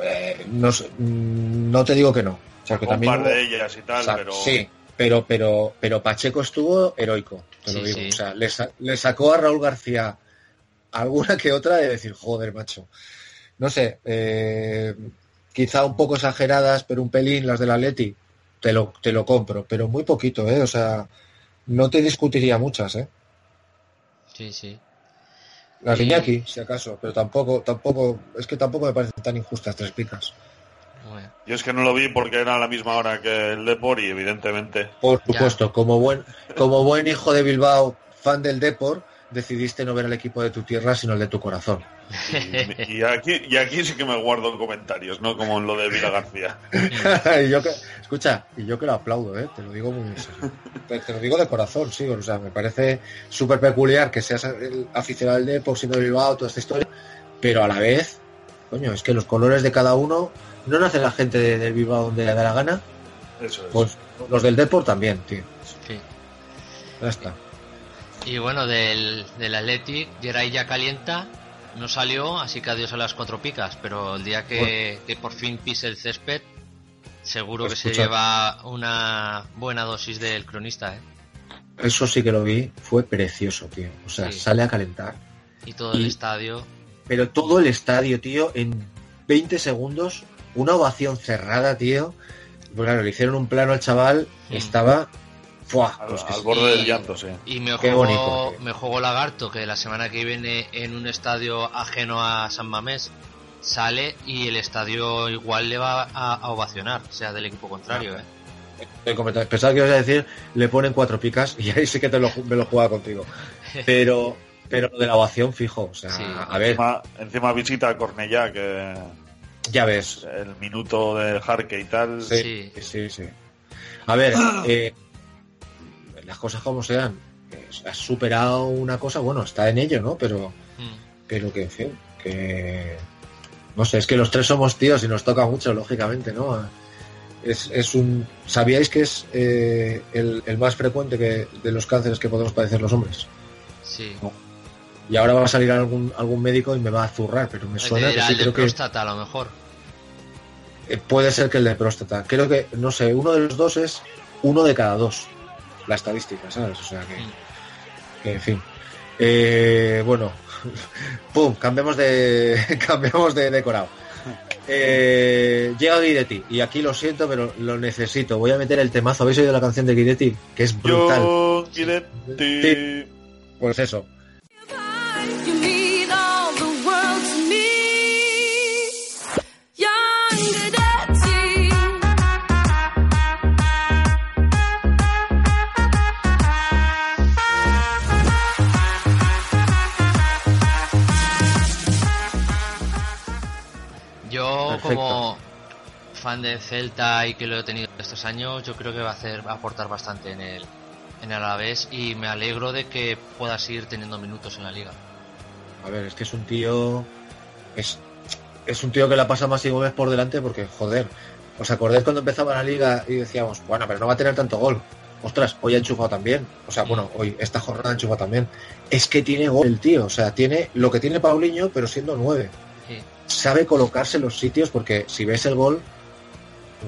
Eh, no, mm, no te digo que no. O sea, que un también par hubo- de ellas y tal, o sea, pero. Sí, pero, pero, pero Pacheco estuvo heroico, te lo digo. sí. O sea, le sacó a Raúl García alguna que otra de decir, joder, macho. No sé, eh, quizá un poco exageradas, pero un pelín las del Atleti, te lo, te lo compro, pero muy poquito, ¿eh? O sea, no te discutiría muchas, ¿eh? Sí, sí. Las de Y- Iñaki, si acaso, pero tampoco, tampoco, es que tampoco me parecen tan injustas tres picas. Bueno, Yo es que no lo vi porque era a la misma hora que el Depor y evidentemente. Por supuesto, como buen, como buen hijo de Bilbao, fan del Depor, decidiste no ver el equipo de tu tierra, sino el de tu corazón. Y, y aquí, y aquí sí que me guardo comentarios, no como en lo de Vila García. y yo que, escucha, y yo que lo aplaudo, ¿eh? te lo digo muy en. Te, te lo digo de corazón, sí, o sea, me parece súper peculiar que seas el aficionado del Depor, siendo de Bilbao, toda esta historia, pero a la vez, coño, es que los colores de cada uno no nacen la gente de- del Bilbao donde le da la gana, Eso es. pues los del Depor también, tío. Sí. Ya está. Y bueno, del, del Athletic, Geray ya calienta, no salió, así que adiós a las cuatro picas, pero el día que, que por fin pise el césped, seguro que se lleva una buena dosis del cronista, ¿eh? Eso sí que lo vi, fue precioso, tío. O sea, Sí. sale a calentar. Y todo el estadio. Pero todo el estadio, tío, en 20 segundos, una ovación cerrada, tío. Pues claro, le hicieron un plano al chaval, Mm. estaba. ¡Fua! Al, Pues al borde del llanto, sí. Y me Qué bonito, tío. me jugó Lagarto, que la semana que viene en un estadio ajeno a San Mamés sale y el estadio igual le va a, a ovacionar, sea del equipo contrario, ¿eh? Pensaba que ibas a decir, le ponen cuatro picas y ahí sí que te lo, me lo jugaba contigo. Pero, pero lo de la ovación, fijo. O sea, Sí. a ver, Encima, encima visita a Cornellá, que ya ves. el minuto de Jarque y tal. Sí, sí, sí. A ver, eh, las cosas como sean. Has superado una cosa, bueno, está en ello, ¿no? Pero, Mm. pero que, en fin, que. No sé, es que los tres somos tíos y nos toca mucho, lógicamente, ¿no? Es, es un. ¿Sabíais que es eh, el, el más frecuente que, de los cánceres que podemos padecer los hombres? Sí. Y ahora va a salir algún, algún médico y me va a zurrar, pero me suena que sí, el de creo que próstata, a lo mejor. eh, puede ser que el de próstata. Creo que, no sé, uno de los dos es uno de cada dos. La estadística, ¿sabes? O sea que, Mm. que, en fin. Eh, bueno, pum, cambiamos de, cambiamos de decorado. Eh, llega Guidetti y aquí lo siento, pero lo necesito. Voy a meter el temazo. ¿Habéis oído la canción de Guidetti? Que es brutal. Yo, Guidetti. Pues eso. Perfecto. como fan de Celta y que lo he tenido estos años, yo creo que va a hacer va a aportar bastante en el en el Alavés y me alegro de que pueda seguir teniendo minutos en la liga. A ver, es que es un tío. Es, es un tío que la pasa más y Gómez por delante porque, joder, ¿os acordáis cuando empezaba la liga y decíamos, bueno, pero no va a tener tanto gol? Ostras, hoy ha enchufado también. O sea, bueno, hoy, esta jornada ha enchufado también. Es que tiene gol el tío. O sea, tiene lo que tiene Paulinho, pero siendo nueve. Sabe colocarse en los sitios porque si ves el gol,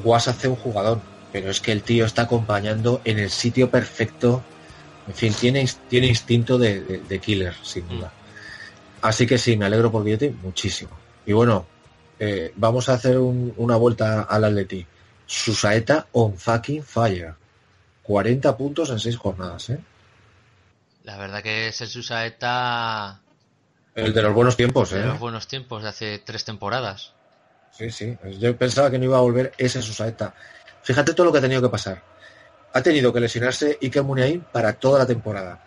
Guas hace un jugador. Pero es que el tío está acompañando en el sitio perfecto. En fin, tiene, tiene instinto de, de- de killer, sin duda. Así que sí, me alegro por Guidetti muchísimo. Y bueno, eh, vamos a hacer un- una vuelta al Atleti. Susaeta on fucking fire. 40 puntos en 6 jornadas, ¿eh? La verdad que es el Susaeta El de los buenos tiempos, de ¿eh? los buenos tiempos de hace tres temporadas. Sí, sí. Yo pensaba que no iba a volver ese Susaeta. Fíjate todo lo que ha tenido que pasar. Ha tenido que lesionarse Iker Muniain para toda la temporada.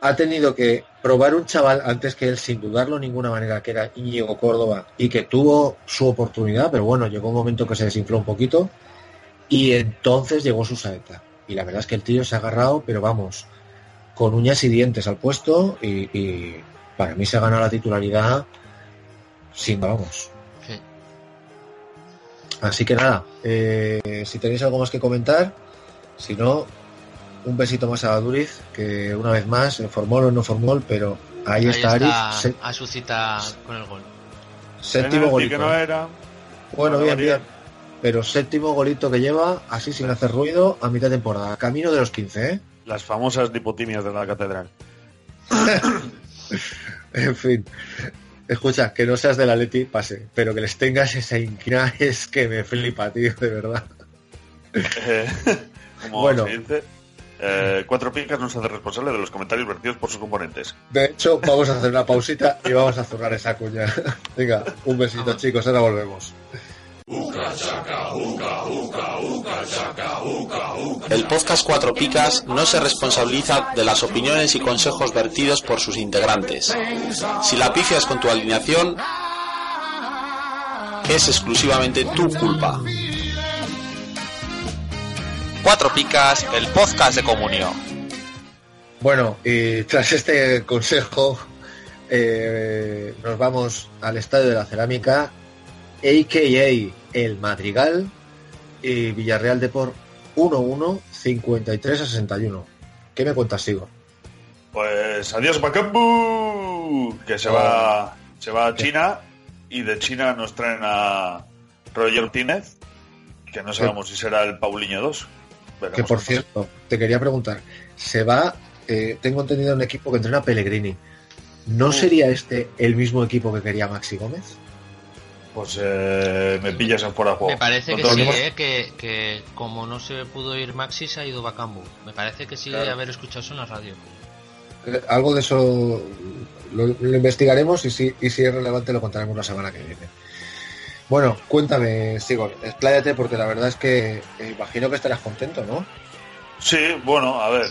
Ha tenido que probar un chaval antes que él, sin dudarlo de ninguna manera, que era Íñigo Córdoba, y que tuvo su oportunidad, pero bueno, llegó un momento que se desinfló un poquito, y entonces llegó Susaeta. Y la verdad es que el tío se ha agarrado, pero vamos, con uñas y dientes al puesto, y, y para mí se ha ganado la titularidad sin vamos. Sí. Así que nada, eh, si tenéis algo más que comentar, si no, un besito más a Duriz, que una vez más, en formol o no formol, pero ahí, está, Arif, sé- a su cita con el gol. séptimo Penalti golito. que no ¿eh? era. Bueno, bien, bien. Pero séptimo golito que lleva, así sin hacer ruido, a mitad de temporada. Camino de los 15, ¿eh? Las famosas lipotimias de la catedral. En fin. Escucha, que no seas de la Leti, pase, pero que les tengas esa inquina es que me flipa, tío, de verdad. Eh, como Bueno. dice, eh, Cuatro Picas no se hace responsable de los comentarios vertidos por sus componentes. De hecho, vamos a hacer una pausita y vamos a zurrar esa cuña. Venga, un besito, chicos, ahora volvemos. El podcast Cuatro Picas no se responsabiliza de las opiniones y consejos vertidos por sus integrantes. Si la pifias con tu alineación, es exclusivamente tu culpa. Cuatro Picas, el podcast de comunión. Bueno, y tras este consejo, eh, nos vamos al Estadio de la Cerámica, a.k.a. El Madrigal y Villarreal Deport 1-1, 53 a 61. ¿Qué me cuentas, Sigo? Pues adiós Macambu, que se Oh. va se va a China y de China nos traen a Roger Martínez, que no sabemos si será el Paulinho 2. Veremos Que por cierto, te quería preguntar, se va, eh, tengo entendido un equipo que entrena Pellegrini. ¿No Uh. sería este el mismo equipo que quería Maxi Gómez? Pues eh, me pillas en fuera de juego. Me parece que sí, eh, que, que como no se pudo ir Maxi, se ha ido Bacambu. Me parece que sí Claro. haber escuchado eso en la radio. Eh, Algo de eso lo, lo investigaremos y si, y si es relevante lo contaremos la semana que viene. Bueno, cuéntame, Sigor, expláyate porque la verdad es que eh, imagino que estarás contento, ¿no? Sí, bueno, a ver.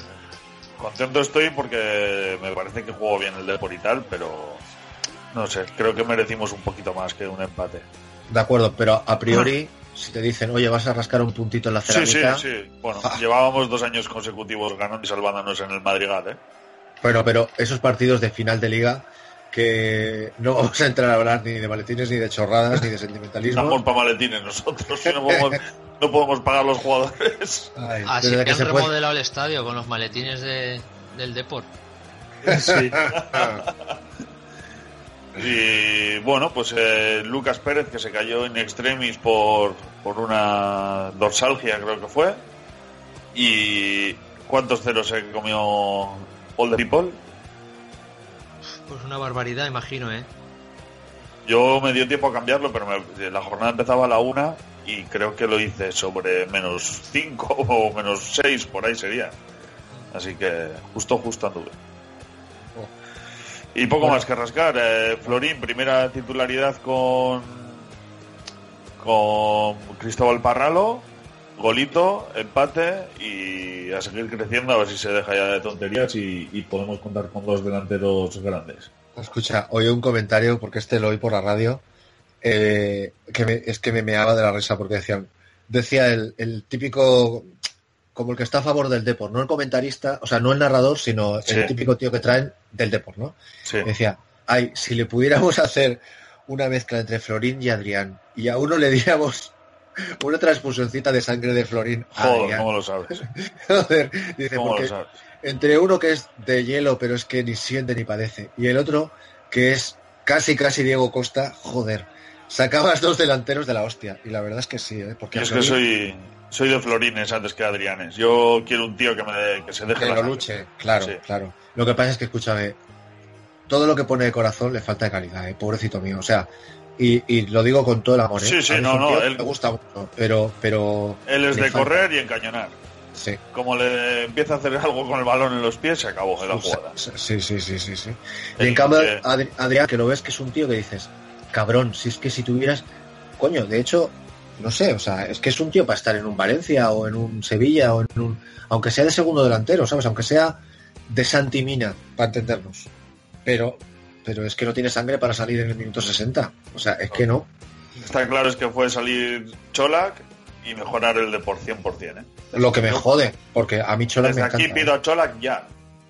Contento estoy porque me parece que juego bien el Depor y tal, pero no sé, creo que merecimos un poquito más que un empate. De acuerdo, pero a priori, si te dicen, oye, vas a rascar un puntito en la Sí, sí, cerámica, sí. Bueno, Ah. llevábamos dos años consecutivos ganando y salvándonos en el Madrigal, ¿eh? Bueno, pero esos partidos de final de liga que no vamos a entrar a hablar ni de maletines, ni de chorradas, ni de sentimentalismo. Estamos para maletines nosotros, si no podemos, no podemos pagar los jugadores. Ay, Así desde que han se puede- remodelado el estadio con los maletines de, del Deport. Sí. Y bueno, pues eh, Lucas Pérez, que se cayó en extremis por, por una dorsalgia, creo que fue. ¿Y cuántos ceros se comió All the People? Pues una barbaridad, imagino, ¿eh? Yo me dio tiempo a cambiarlo, pero me- la jornada empezaba a la una y creo que lo hice sobre menos 5 o menos 6, por ahí sería. Así que justo, justo anduve. Y poco Bueno. más que rascar. Eh, Florín, primera titularidad con, con Cristóbal Parralo, golito, empate y a seguir creciendo a ver si se deja ya de tonterías y, y podemos contar con dos delanteros grandes. Escucha, oí un comentario, porque este lo oí por la radio, eh, que me- es que me meaba de la risa porque decían, decía el, el típico, como el que está a favor del Depor, no el comentarista, o sea, no el narrador, sino Sí. el típico tío que traen del Depor, ¿no? Sí. Decía, ay, si le pudiéramos hacer una mezcla entre Florín y Adrián y a uno le diéramos una transfusioncita de sangre de Florín Joder, Adrián. ¿cómo lo sabes? Joder, dice, ¿Cómo porque lo sabes? entre uno que es de hielo, pero es que ni siente ni padece, y el otro que es casi, casi Diego Costa, joder, sacabas dos delanteros de la hostia. Y la verdad es que sí, ¿eh? porque es que soy, soy de Florines antes que de Adrianes. Yo quiero un tío que, me que se deje que la lo luche, claro, Sí. claro. Lo que pasa es que, escúchame, todo lo que pone de corazón le falta de calidad, ¿eh? pobrecito mío. O sea, y, y lo digo con todo el amor, ¿eh? Sí, sí, no, no, él- Me gusta mucho, pero... pero Él es de falta. correr y encañonar. Sí. Como le empieza a hacer algo con el balón en los pies, se acabó la jugada. Sí, sí, sí, sí, sí. Y en cambio, Adrián, que lo ves que es un tío que dices, cabrón, si es que si tuvieras, coño, de hecho, no sé, o sea, es que es un tío para estar en un Valencia o en un Sevilla o en un, aunque sea de segundo delantero, ¿sabes? Aunque sea de Santimina, para entendernos. Pero, pero es que no tiene sangre para salir en el minuto 60. O sea, es que no. Está claro es que fue salir Cholac y mejorar el de por 100%. ¿eh? Lo que me jode, porque a mí Chola Desde me aquí encanta. pido a Cholac ya.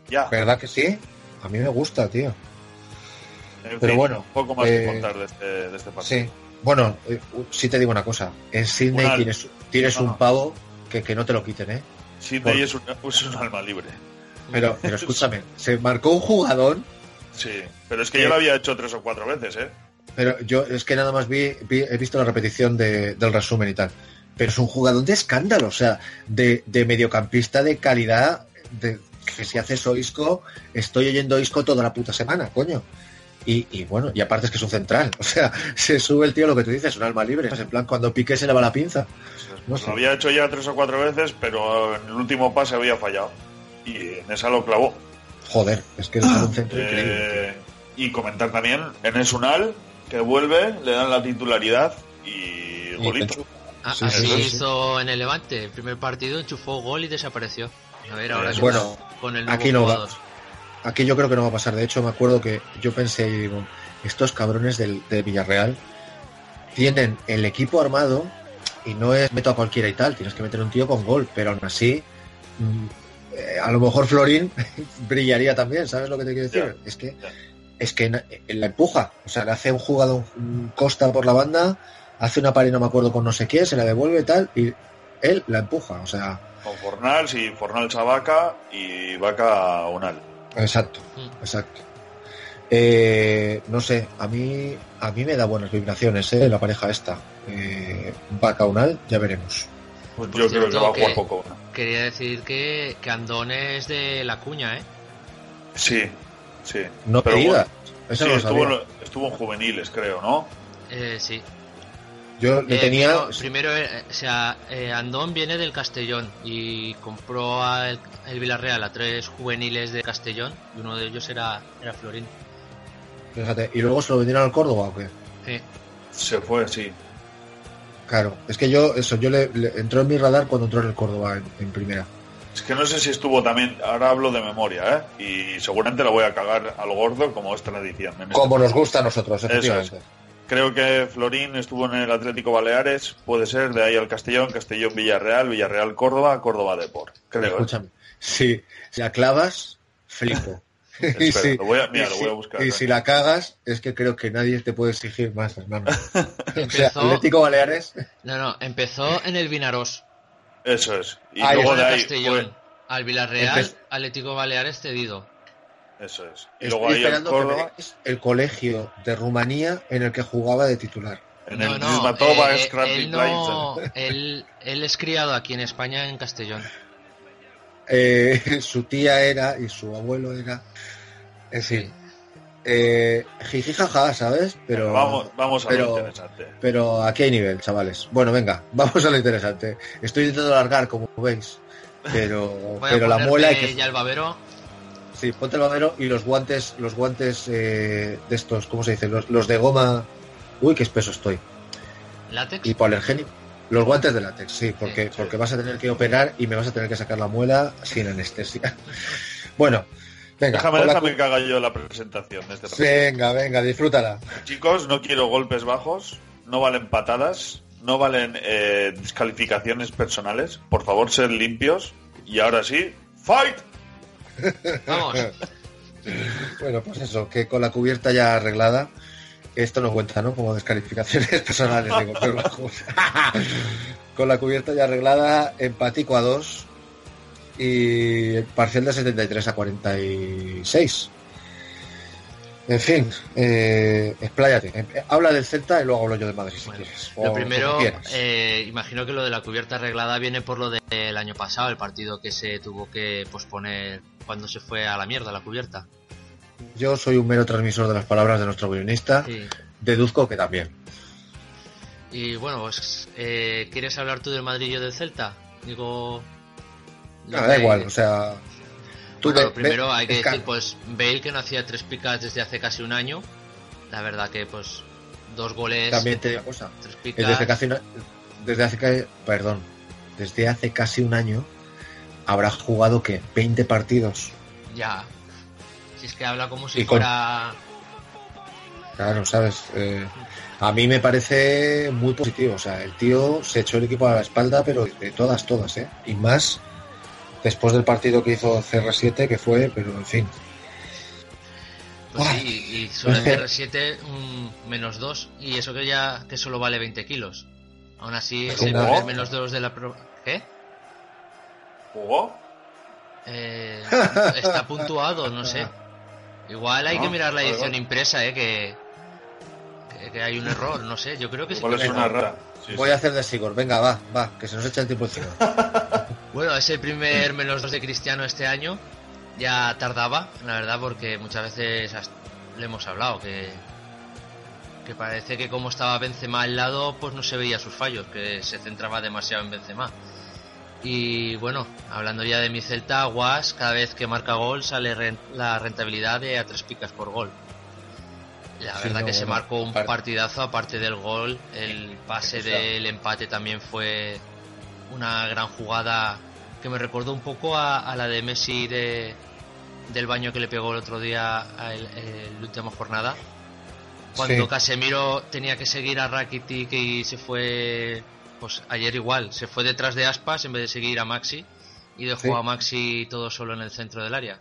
Ya. ¿Verdad que sí? A mí me gusta, tío. En Pero fin, bueno, poco más eh, que contar de este, de este partido. Sí. Bueno, eh, sí te digo una cosa. En Sydney Una- tienes, tienes No, un pavo que, que no te lo quiten, ¿eh? Sidney Por- es un, es un alma libre. Pero, pero escúchame, se marcó un jugador, Sí, pero es que Eh, yo lo había hecho tres o cuatro veces, ¿eh? pero yo es que nada más vi, vi- he visto la repetición de- del resumen y tal. Pero es un jugador de escándalo, o sea, de, de mediocampista de calidad, de, que si hace eso Isco, estoy oyendo Isco toda la puta semana, coño. Y, y bueno, y aparte es que es un central, o sea, se sube el tío lo que tú dices, un alma libre, es en plan cuando pique se le va la pinza. No sé. Lo había hecho ya tres o cuatro veces, pero en el último pase había fallado. Y en esa lo clavó. Joder, es que es un centro increíble. Eh, y comentar también en Esunal, que vuelve, le dan la titularidad y golito. A- Sí, así sí, sí. hizo en el Levante. El primer partido enchufó gol y desapareció. A ver, ahora qué Bueno, con el nuevo aquí no va. Aquí yo creo que no va a pasar. De hecho, me acuerdo que yo pensé y digo, estos cabrones del, de Villarreal tienen el equipo armado y no es meto a cualquiera y tal, tienes que meter un tío con gol, pero aún así, mm, eh, a lo mejor Florín brillaría también, ¿sabes lo que te quiero decir? Es que es que eh, la empuja, o sea, le hace un jugado un Costa por la banda, hace una pared, no me acuerdo con no sé quién, se la devuelve y tal, y él la empuja, o sea, Con Fornal, sí, Fornal a Vaca y Vaca a Unal. Exacto, Mm. exacto. Eh, no sé, a mí a mí me da buenas vibraciones, ¿eh? La pareja esta. Eh, Bacaunal, ya veremos. Pues yo creo que va a jugar que- poco. Quería decir que, que Andón es de la cuña, ¿eh? Sí, sí. No Pero bueno, sí, no estuvo, en- estuvo en juveniles, creo, ¿no? Eh, sí. Yo le Eh, tenía. Primero, primero, eh, o sea, eh, Andón viene del Castellón y compró al el Villarreal a tres juveniles de Castellón y uno de ellos era, era Florín. Fíjate, y luego se lo vendieron al Córdoba, ¿o qué? Sí. Se fue, sí. Claro, es que yo, eso, yo le, le- entró en mi radar cuando entró en el Córdoba en, en primera. Es que no sé si estuvo también, ahora hablo de memoria, ¿eh? Y seguramente la voy a cagar al gordo como es tradición. este Como nos gusta a nosotros, Eso efectivamente. Creo que Florín estuvo en el Atlético Baleares, puede ser, de ahí al Castellón, Castellón Villarreal, Villarreal Córdoba, Córdoba Deport. Creo. ¿eh? Escúchame, si, si la clavas, flipo. y si, lo voy a- mira, y lo si- voy a buscar, y si la cagas, es que creo que nadie te puede exigir más, hermano. o sea, Empezó- Atlético Baleares, No, no, empezó en el Vinarós. Eso es. Y Ahí luego de de ahí Castellón. fue- Al Villarreal, Empe- Atlético Baleares cedido. Eso es. Y estoy luego ahí Córdoba, el colegio de Rumanía en el que jugaba de titular. en no, el no, eh, él, no él, él es criado aquí en España, en Castellón. Eh, su tía era y su abuelo era. En fin. Eh, jiji, jaja, ¿sabes? Pero Vamos, vamos a pero, lo interesante. Pero aquí hay nivel, chavales. Bueno, venga, vamos a lo interesante. Estoy intentando alargar, como veis. Pero, Voy pero a la muela hay que ya el babero. Sí, ponte el babero y los guantes, los guantes eh, de estos, ¿cómo se dice? Los, los de goma. Uy, qué espeso estoy. ¿Látex? Hipoalergénico. Los guantes de látex, sí, porque, porque vas a tener que operar y me vas a tener que sacar la muela sin anestesia. bueno, venga. Déjame, la déjame que haga yo la presentación de este. Venga, venga, disfrútala. Chicos, no quiero golpes bajos, no valen patadas, no valen eh, descalificaciones personales. Por favor, ser limpios. Y ahora sí, ¡fight! Vamos. Bueno, pues eso, que con la cubierta ya arreglada, esto no cuenta, ¿no? Como descalificaciones personales de golpes bajos. con la cubierta ya arreglada, empatico a 2 y parcial de 73 a 46. En fin, eh, expláyate. Eh, Habla del Celta y luego hablo yo de Madrid si quieres. Lo primero, eh, imagino que lo de la cubierta arreglada viene por lo del año pasado, el partido que se tuvo que posponer cuando se fue a la mierda la cubierta. Yo soy un mero transmisor de las palabras de nuestro guionista. Sí. Deduzco que también. Y bueno, pues, eh, ¿quieres hablar tú del Madrid y yo del Celta? Digo... Nada, da igual, o sea. Bueno, lo primero ve- hay que decir, pues Bale que no hacía tres picas desde hace casi un año. La verdad que pues dos goles, También te digo cosa. tres picas. Desde, casi una- desde hace perdón, desde hace casi un año habrá jugado que 20 partidos. Ya. Si es que habla como si con- fuera... Claro, sabes. Eh, a mí me parece muy positivo. O sea, el tío se echó el equipo a la espalda, pero de todas, todas, ¿eh? Y más después del partido que hizo CR7, que fue, pero en fin. Pues sí, y sobre es que- el CR7 un menos 2 y eso que ya que solo vale 20 kilos. Aún así es el ¿Cómo? primer menos 2 de la... Pro... ¿Qué? ¿Jugó? Eh, está puntuado, no sé. Igual hay que No, mirar la edición impresa, ¿eh? Que, que, que hay un error, no sé. Yo creo que sí. Es una rara. Sí, Voy a hacer de Sigor. Venga, va, va, que se nos echa el tiempo encima. Bueno, es el primer menos 2 de Cristiano este año. Ya tardaba, la verdad, porque muchas veces le hemos hablado que que parece que como estaba Benzema al lado, pues no se veía sus fallos, que se centraba demasiado en Benzema. Y bueno, hablando ya de mi Celta, Guas, cada vez que marca gol sale la rentabilidad de a tres picas por gol. La Sí, verdad no, que se marcó un par- partidazo aparte del gol, el pase del empate también fue una gran jugada que me recordó un poco a, a la de Messi de, del baño que le pegó el otro día a el, el- la última jornada. Cuando Sí. Casemiro tenía que seguir a Rakitic y se fue, pues ayer igual, se fue detrás de Aspas en vez de seguir a Maxi y dejó Sí. a Maxi todo solo en el centro del área.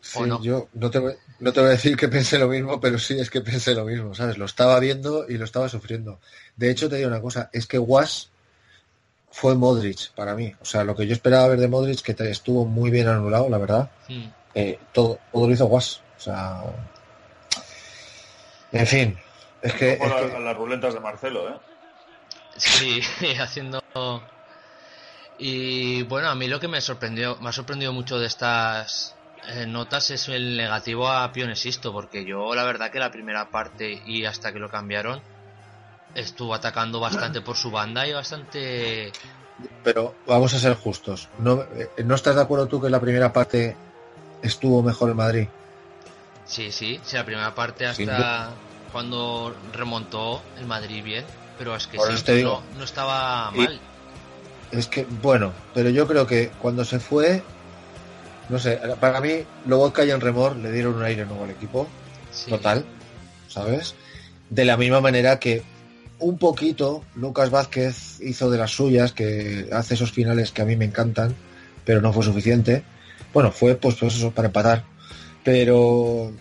Sí, ¿O no? yo no te, voy, no te voy a decir que pensé lo mismo, pero sí es que pensé lo mismo, ¿sabes? Lo estaba viendo y lo estaba sufriendo. De hecho, te digo una cosa, es que Was fue Modric para mí. O sea, lo que yo esperaba ver de Modric, que te- estuvo muy bien anulado, la verdad, Hmm. eh, todo, todo lo hizo Was. O sea, en fin, es que, es las ruletas de Marcelo, ¿eh? Sí, haciendo. Y bueno, a mí lo que me sorprendió, me ha sorprendido mucho de estas eh, notas es el negativo a Pionesisto, porque yo la verdad que la primera parte y hasta que lo cambiaron estuvo atacando bastante por su banda y bastante. pero vamos a ser justos. ¿No, eh, ¿No estás de acuerdo tú que la primera parte estuvo mejor en Madrid? Sí, sí, sí, la primera parte hasta cuando remontó el Madrid bien, pero es que sí, eso te digo. no, no estaba Y- mal. Es que, bueno, pero yo creo que cuando se fue, no sé, para mí, Lobotka y en Remor le dieron un aire nuevo al equipo, Sí. total, ¿sabes? De la misma manera que un poquito Lucas Vázquez hizo de las suyas, que hace esos finales que a mí me encantan, pero no fue suficiente. Bueno, fue pues, pues eso para empatar, pero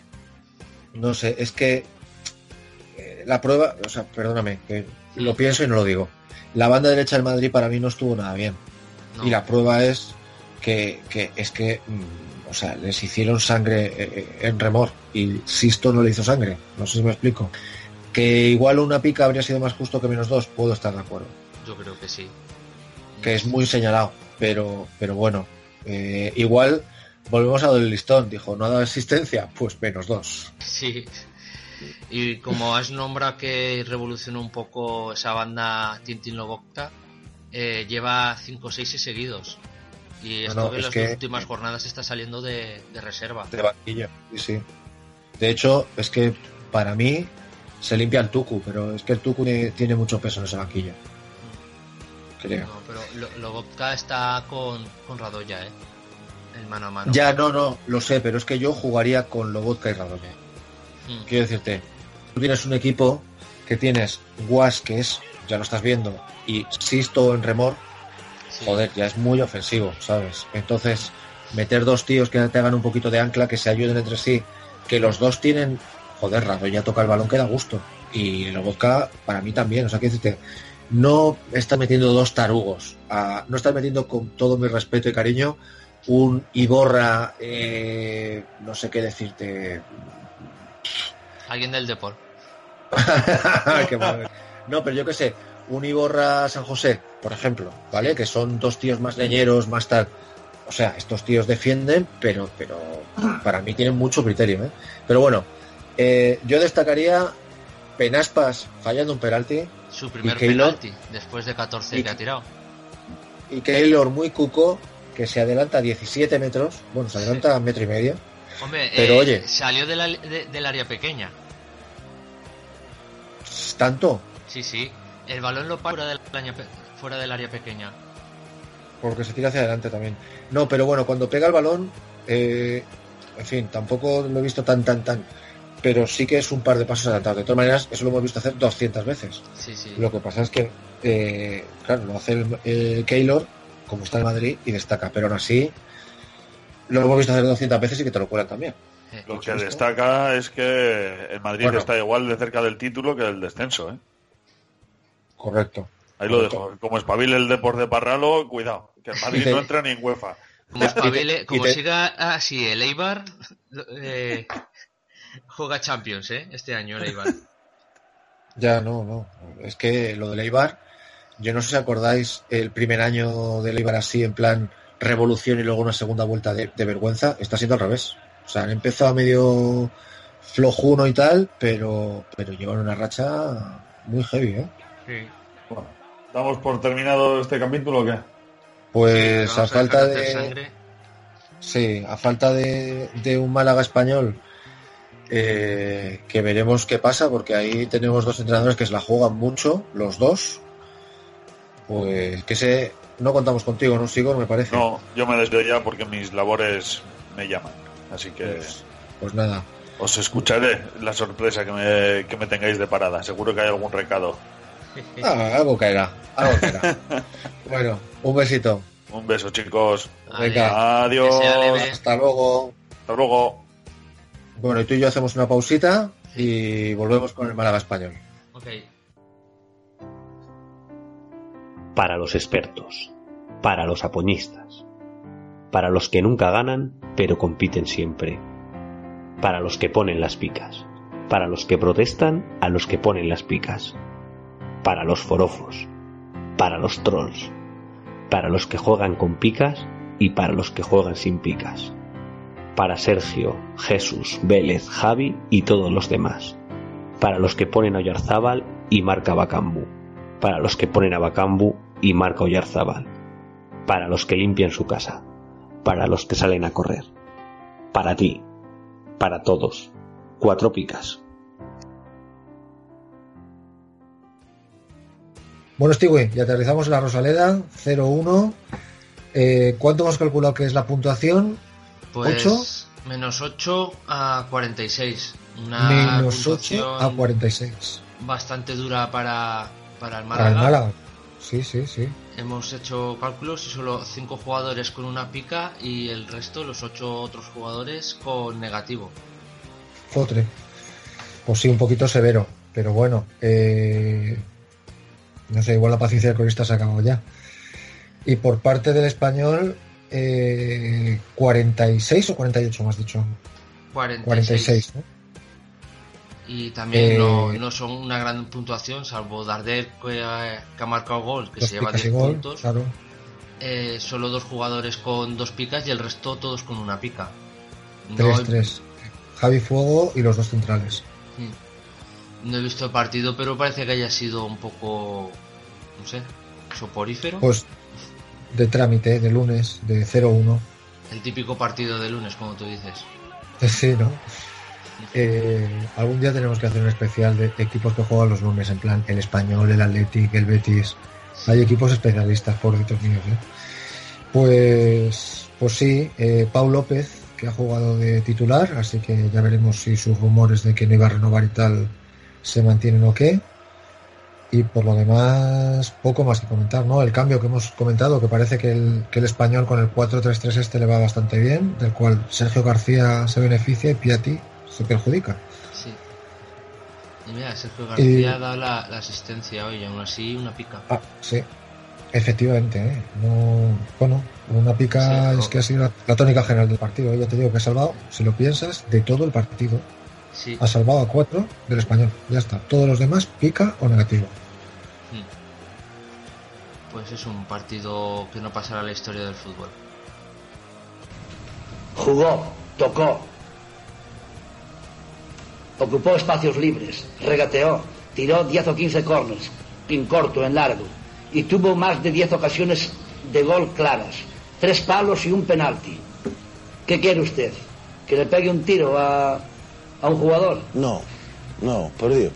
no sé, es que eh, la prueba, o sea, perdóname, que lo pienso y no lo digo. La banda derecha del Madrid para mí no estuvo nada bien. No. Y la prueba es que, que es que, mm, o sea, les hicieron sangre eh, eh, en remor y Sisto no le hizo sangre. No sé si me explico. Que igual una pica habría sido más justo que menos dos, puedo estar de acuerdo. Yo creo que sí. Que es muy señalado, pero, pero bueno, eh, igual volvemos a del listón. Dijo, no ha dado asistencia, pues menos dos. Sí. Y como has nombrado que revolucionó un poco esa banda Tintin Lobocta, eh, lleva 5 o 6 seguidos. Y No, esto no, que en es las que- últimas jornadas está saliendo de, de reserva. De banquillo, sí, sí. De hecho, es que para mí se limpia el Tucu, pero es que el Tucu tiene, tiene mucho peso en ese banquillo. Creo. No, pero Lo- Lobotka está con, con Radoya, ¿eh? El mano a mano. Ya, no, no, lo sé, pero es que yo jugaría con Lobotka y Radoya. Mm. Quiero decirte, tú tienes un equipo que tienes Guas, que es, ya lo estás viendo, y Sisto en remor, joder, ya es muy ofensivo, ¿sabes? Entonces, meter dos tíos que te hagan un poquito de ancla, que se ayuden entre sí, que los dos tienen, joder, Radoya toca el balón que da gusto. Y Lobotka, para mí también, o sea, quiero decirte, no estás metiendo dos tarugos, a- no estás metiendo con todo mi respeto y cariño un Iborra, eh, no sé qué decirte, Alguien del Depor. Qué bueno. No, pero yo qué sé, un Iborra San José, por ejemplo, ¿vale? Que son dos tíos más leñeros, más tal. O sea, estos tíos defienden, pero, pero para mí tienen mucho criterio, ¿eh? Pero bueno, eh, yo destacaría Penaspas fallando un penalti. Su primer Keylor, penalti, después de 14 Y- que ha tirado. y Keylor muy cuco, que se adelanta a 17 metros, bueno, se adelanta a metro y medio. Hombre, Pero eh, oye, salió de la- de- del área pequeña. tanto, Sí, sí. El balón lo para fuera del, área pe- fuera del área pequeña. porque se tira hacia adelante también. No, pero bueno, cuando pega el balón, eh, en fin, tampoco lo he visto tan, tan, tan. Pero sí que es un par de pasos adelantados. De todas maneras, eso lo hemos visto hacer 200 veces. Sí, sí. Lo que pasa es que, eh, claro, lo hace el, el Keylor, como está en Madrid, y destaca. Pero aún así, lo hemos visto hacer 200 veces y que te lo cuelan también. Lo que destaca es que el Madrid Bueno. está igual de cerca del título que del descenso, ¿eh? Correcto. Ahí lo dejo. Como espabile el Deporte de Parralo, cuidado, que el Madrid no entra ni en UEFA. Como, espabile- como te- siga así el Eibar, eh, juega Champions, ¿eh? Este año el Eibar. Ya, no, no. Es que lo del Eibar, yo no sé si acordáis el primer año del Eibar así, en plan revolución y luego una segunda vuelta de, de vergüenza, está siendo al revés. O sea, han empezado medio flojuno y tal, pero, pero llevan una racha muy heavy, ¿eh? Bueno, ¿damos por terminado este capítulo o qué? Pues a falta de. sangre. Sí, a falta de, de un Málaga español, eh, que veremos qué pasa, porque ahí tenemos dos entrenadores que se la juegan mucho, los dos. Pues que se. No contamos contigo, ¿no, Sigor? Me parece. No, yo me desvío ya porque mis labores me llaman. Así que Pues, pues nada. os escucharé la sorpresa que me, que me tengáis de parada. Seguro que hay algún recado. Ah, algo caerá, algo caerá. bueno, un besito. Un beso, chicos. Venga, Adiós. Hasta luego. Hasta luego. Bueno, y tú y yo hacemos una pausita y volvemos con el Málaga español. Ok. para los expertos, para los apoñistas, para los que nunca ganan pero compiten siempre, para los que ponen las picas, para los que protestan a los que ponen las picas, para los forofos, para los trolls, para los que juegan con picas y para los que juegan sin picas, para Sergio, Jesús, Vélez, Javi y todos los demás, para los que ponen a Oyarzábal y marca Bacambu, para los que ponen a Bacambu y marca Oyarzábal, para los que limpian su casa, para los que salen a correr, para ti, para todos, cuatro picas. Bueno, Stewie, ya aterrizamos en la Rosaleda, 0-1. Eh, ¿Cuánto hemos calculado que es la puntuación? Pues ¿Ocho? menos 8 a 46. Una Menos 8 puntuación a 46. bastante dura para, para el Para el Málaga. Málaga. Sí, sí, sí. Hemos hecho cálculos y solo 5 jugadores con una pica y el resto, los 8 otros jugadores, con negativo. Fotre. Pues sí, un poquito severo. Pero bueno, eh, no sé, igual la paciencia del corista se ha acabado ya. Y por parte del español, eh, 46 o 48, me has dicho. 46. 46, ¿no? Y también Eh, no, no son una gran puntuación, salvo Darder que ha, que ha marcado gol, que se lleva picas y 10 gol, puntos. claro. eh, solo dos jugadores con dos picas y el resto todos con una pica. No, Tres, he- tres. Javi Fuego y los dos centrales. no he visto el partido, pero parece que haya sido un poco, no sé, soporífero. Pues de trámite, de lunes, de 0-1. El típico partido de lunes, como tú dices. Sí, ¿no? Eh, algún día tenemos que hacer un especial de equipos que juegan los lunes, en plan el español, el Athletic, el Betis. Hay equipos especialistas, pobrecitos míos, ¿eh? Pues, pues sí, eh, Pau López, que ha jugado de titular, así que ya veremos si sus rumores de que no iba a renovar y tal se mantienen o qué. Y por lo demás, poco más que comentar, ¿no? El cambio que hemos comentado, que parece que el, que el español con el 4-3-3 este le va bastante bien, del cual Sergio García se beneficia y Piatti se perjudica. Sí. Y mira, Sergio García Y- ha dado la, la asistencia hoy, aún así una pica. Ah, sí, efectivamente, ¿eh? No, bueno, una pica Sí, es que ha sido la, la tónica general del partido. Ya te digo que ha salvado, si lo piensas, de todo el partido. Sí. Ha salvado a cuatro del español, ya está. Todos los demás, pica o negativo. Pues es un partido que no pasará a la historia del fútbol. Jugó, tocó, ocupó espacios libres, regateó, tiró 10 o 15 corners, en corto, en largo, y tuvo más de 10 ocasiones de gol claras, tres palos y un penalti. ¿Qué quiere usted? ¿Que le pegue un tiro a, a un jugador? No, no, por Dios.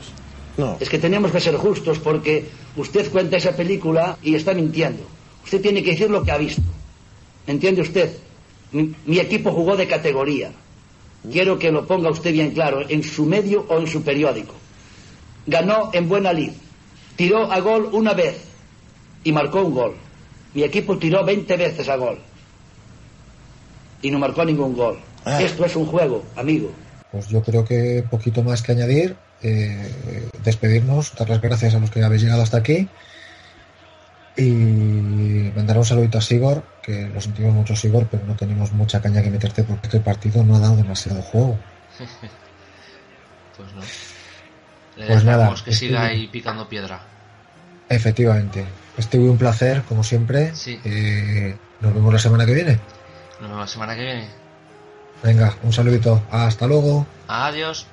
No. Es que tenemos que ser justos porque usted cuenta esa película y está mintiendo. Usted tiene que decir lo que ha visto. ¿Entiende usted? Mi, mi equipo jugó de categoría. Quiero que lo ponga usted bien claro, en su medio o en su periódico. Ganó en buena lid. Tiró a gol una vez y marcó un gol. Mi equipo tiró 20 veces a gol y no marcó ningún gol. Esto es un juego, amigo. Pues yo creo que poquito más que añadir. Eh, despedirnos, dar las gracias a los que habéis llegado hasta aquí. Y mandar un saludito a Sigor, que lo sentimos mucho Sigor, pero no tenemos mucha caña que meterte porque este partido no ha dado demasiado juego. pues no. Le Pues nada, que siga ahí picando piedra. Efectivamente. Estuvo un placer, como siempre. Sí. Eh, nos vemos la semana que viene. Nos vemos la semana que viene. Venga, un saludito. Hasta luego. Adiós.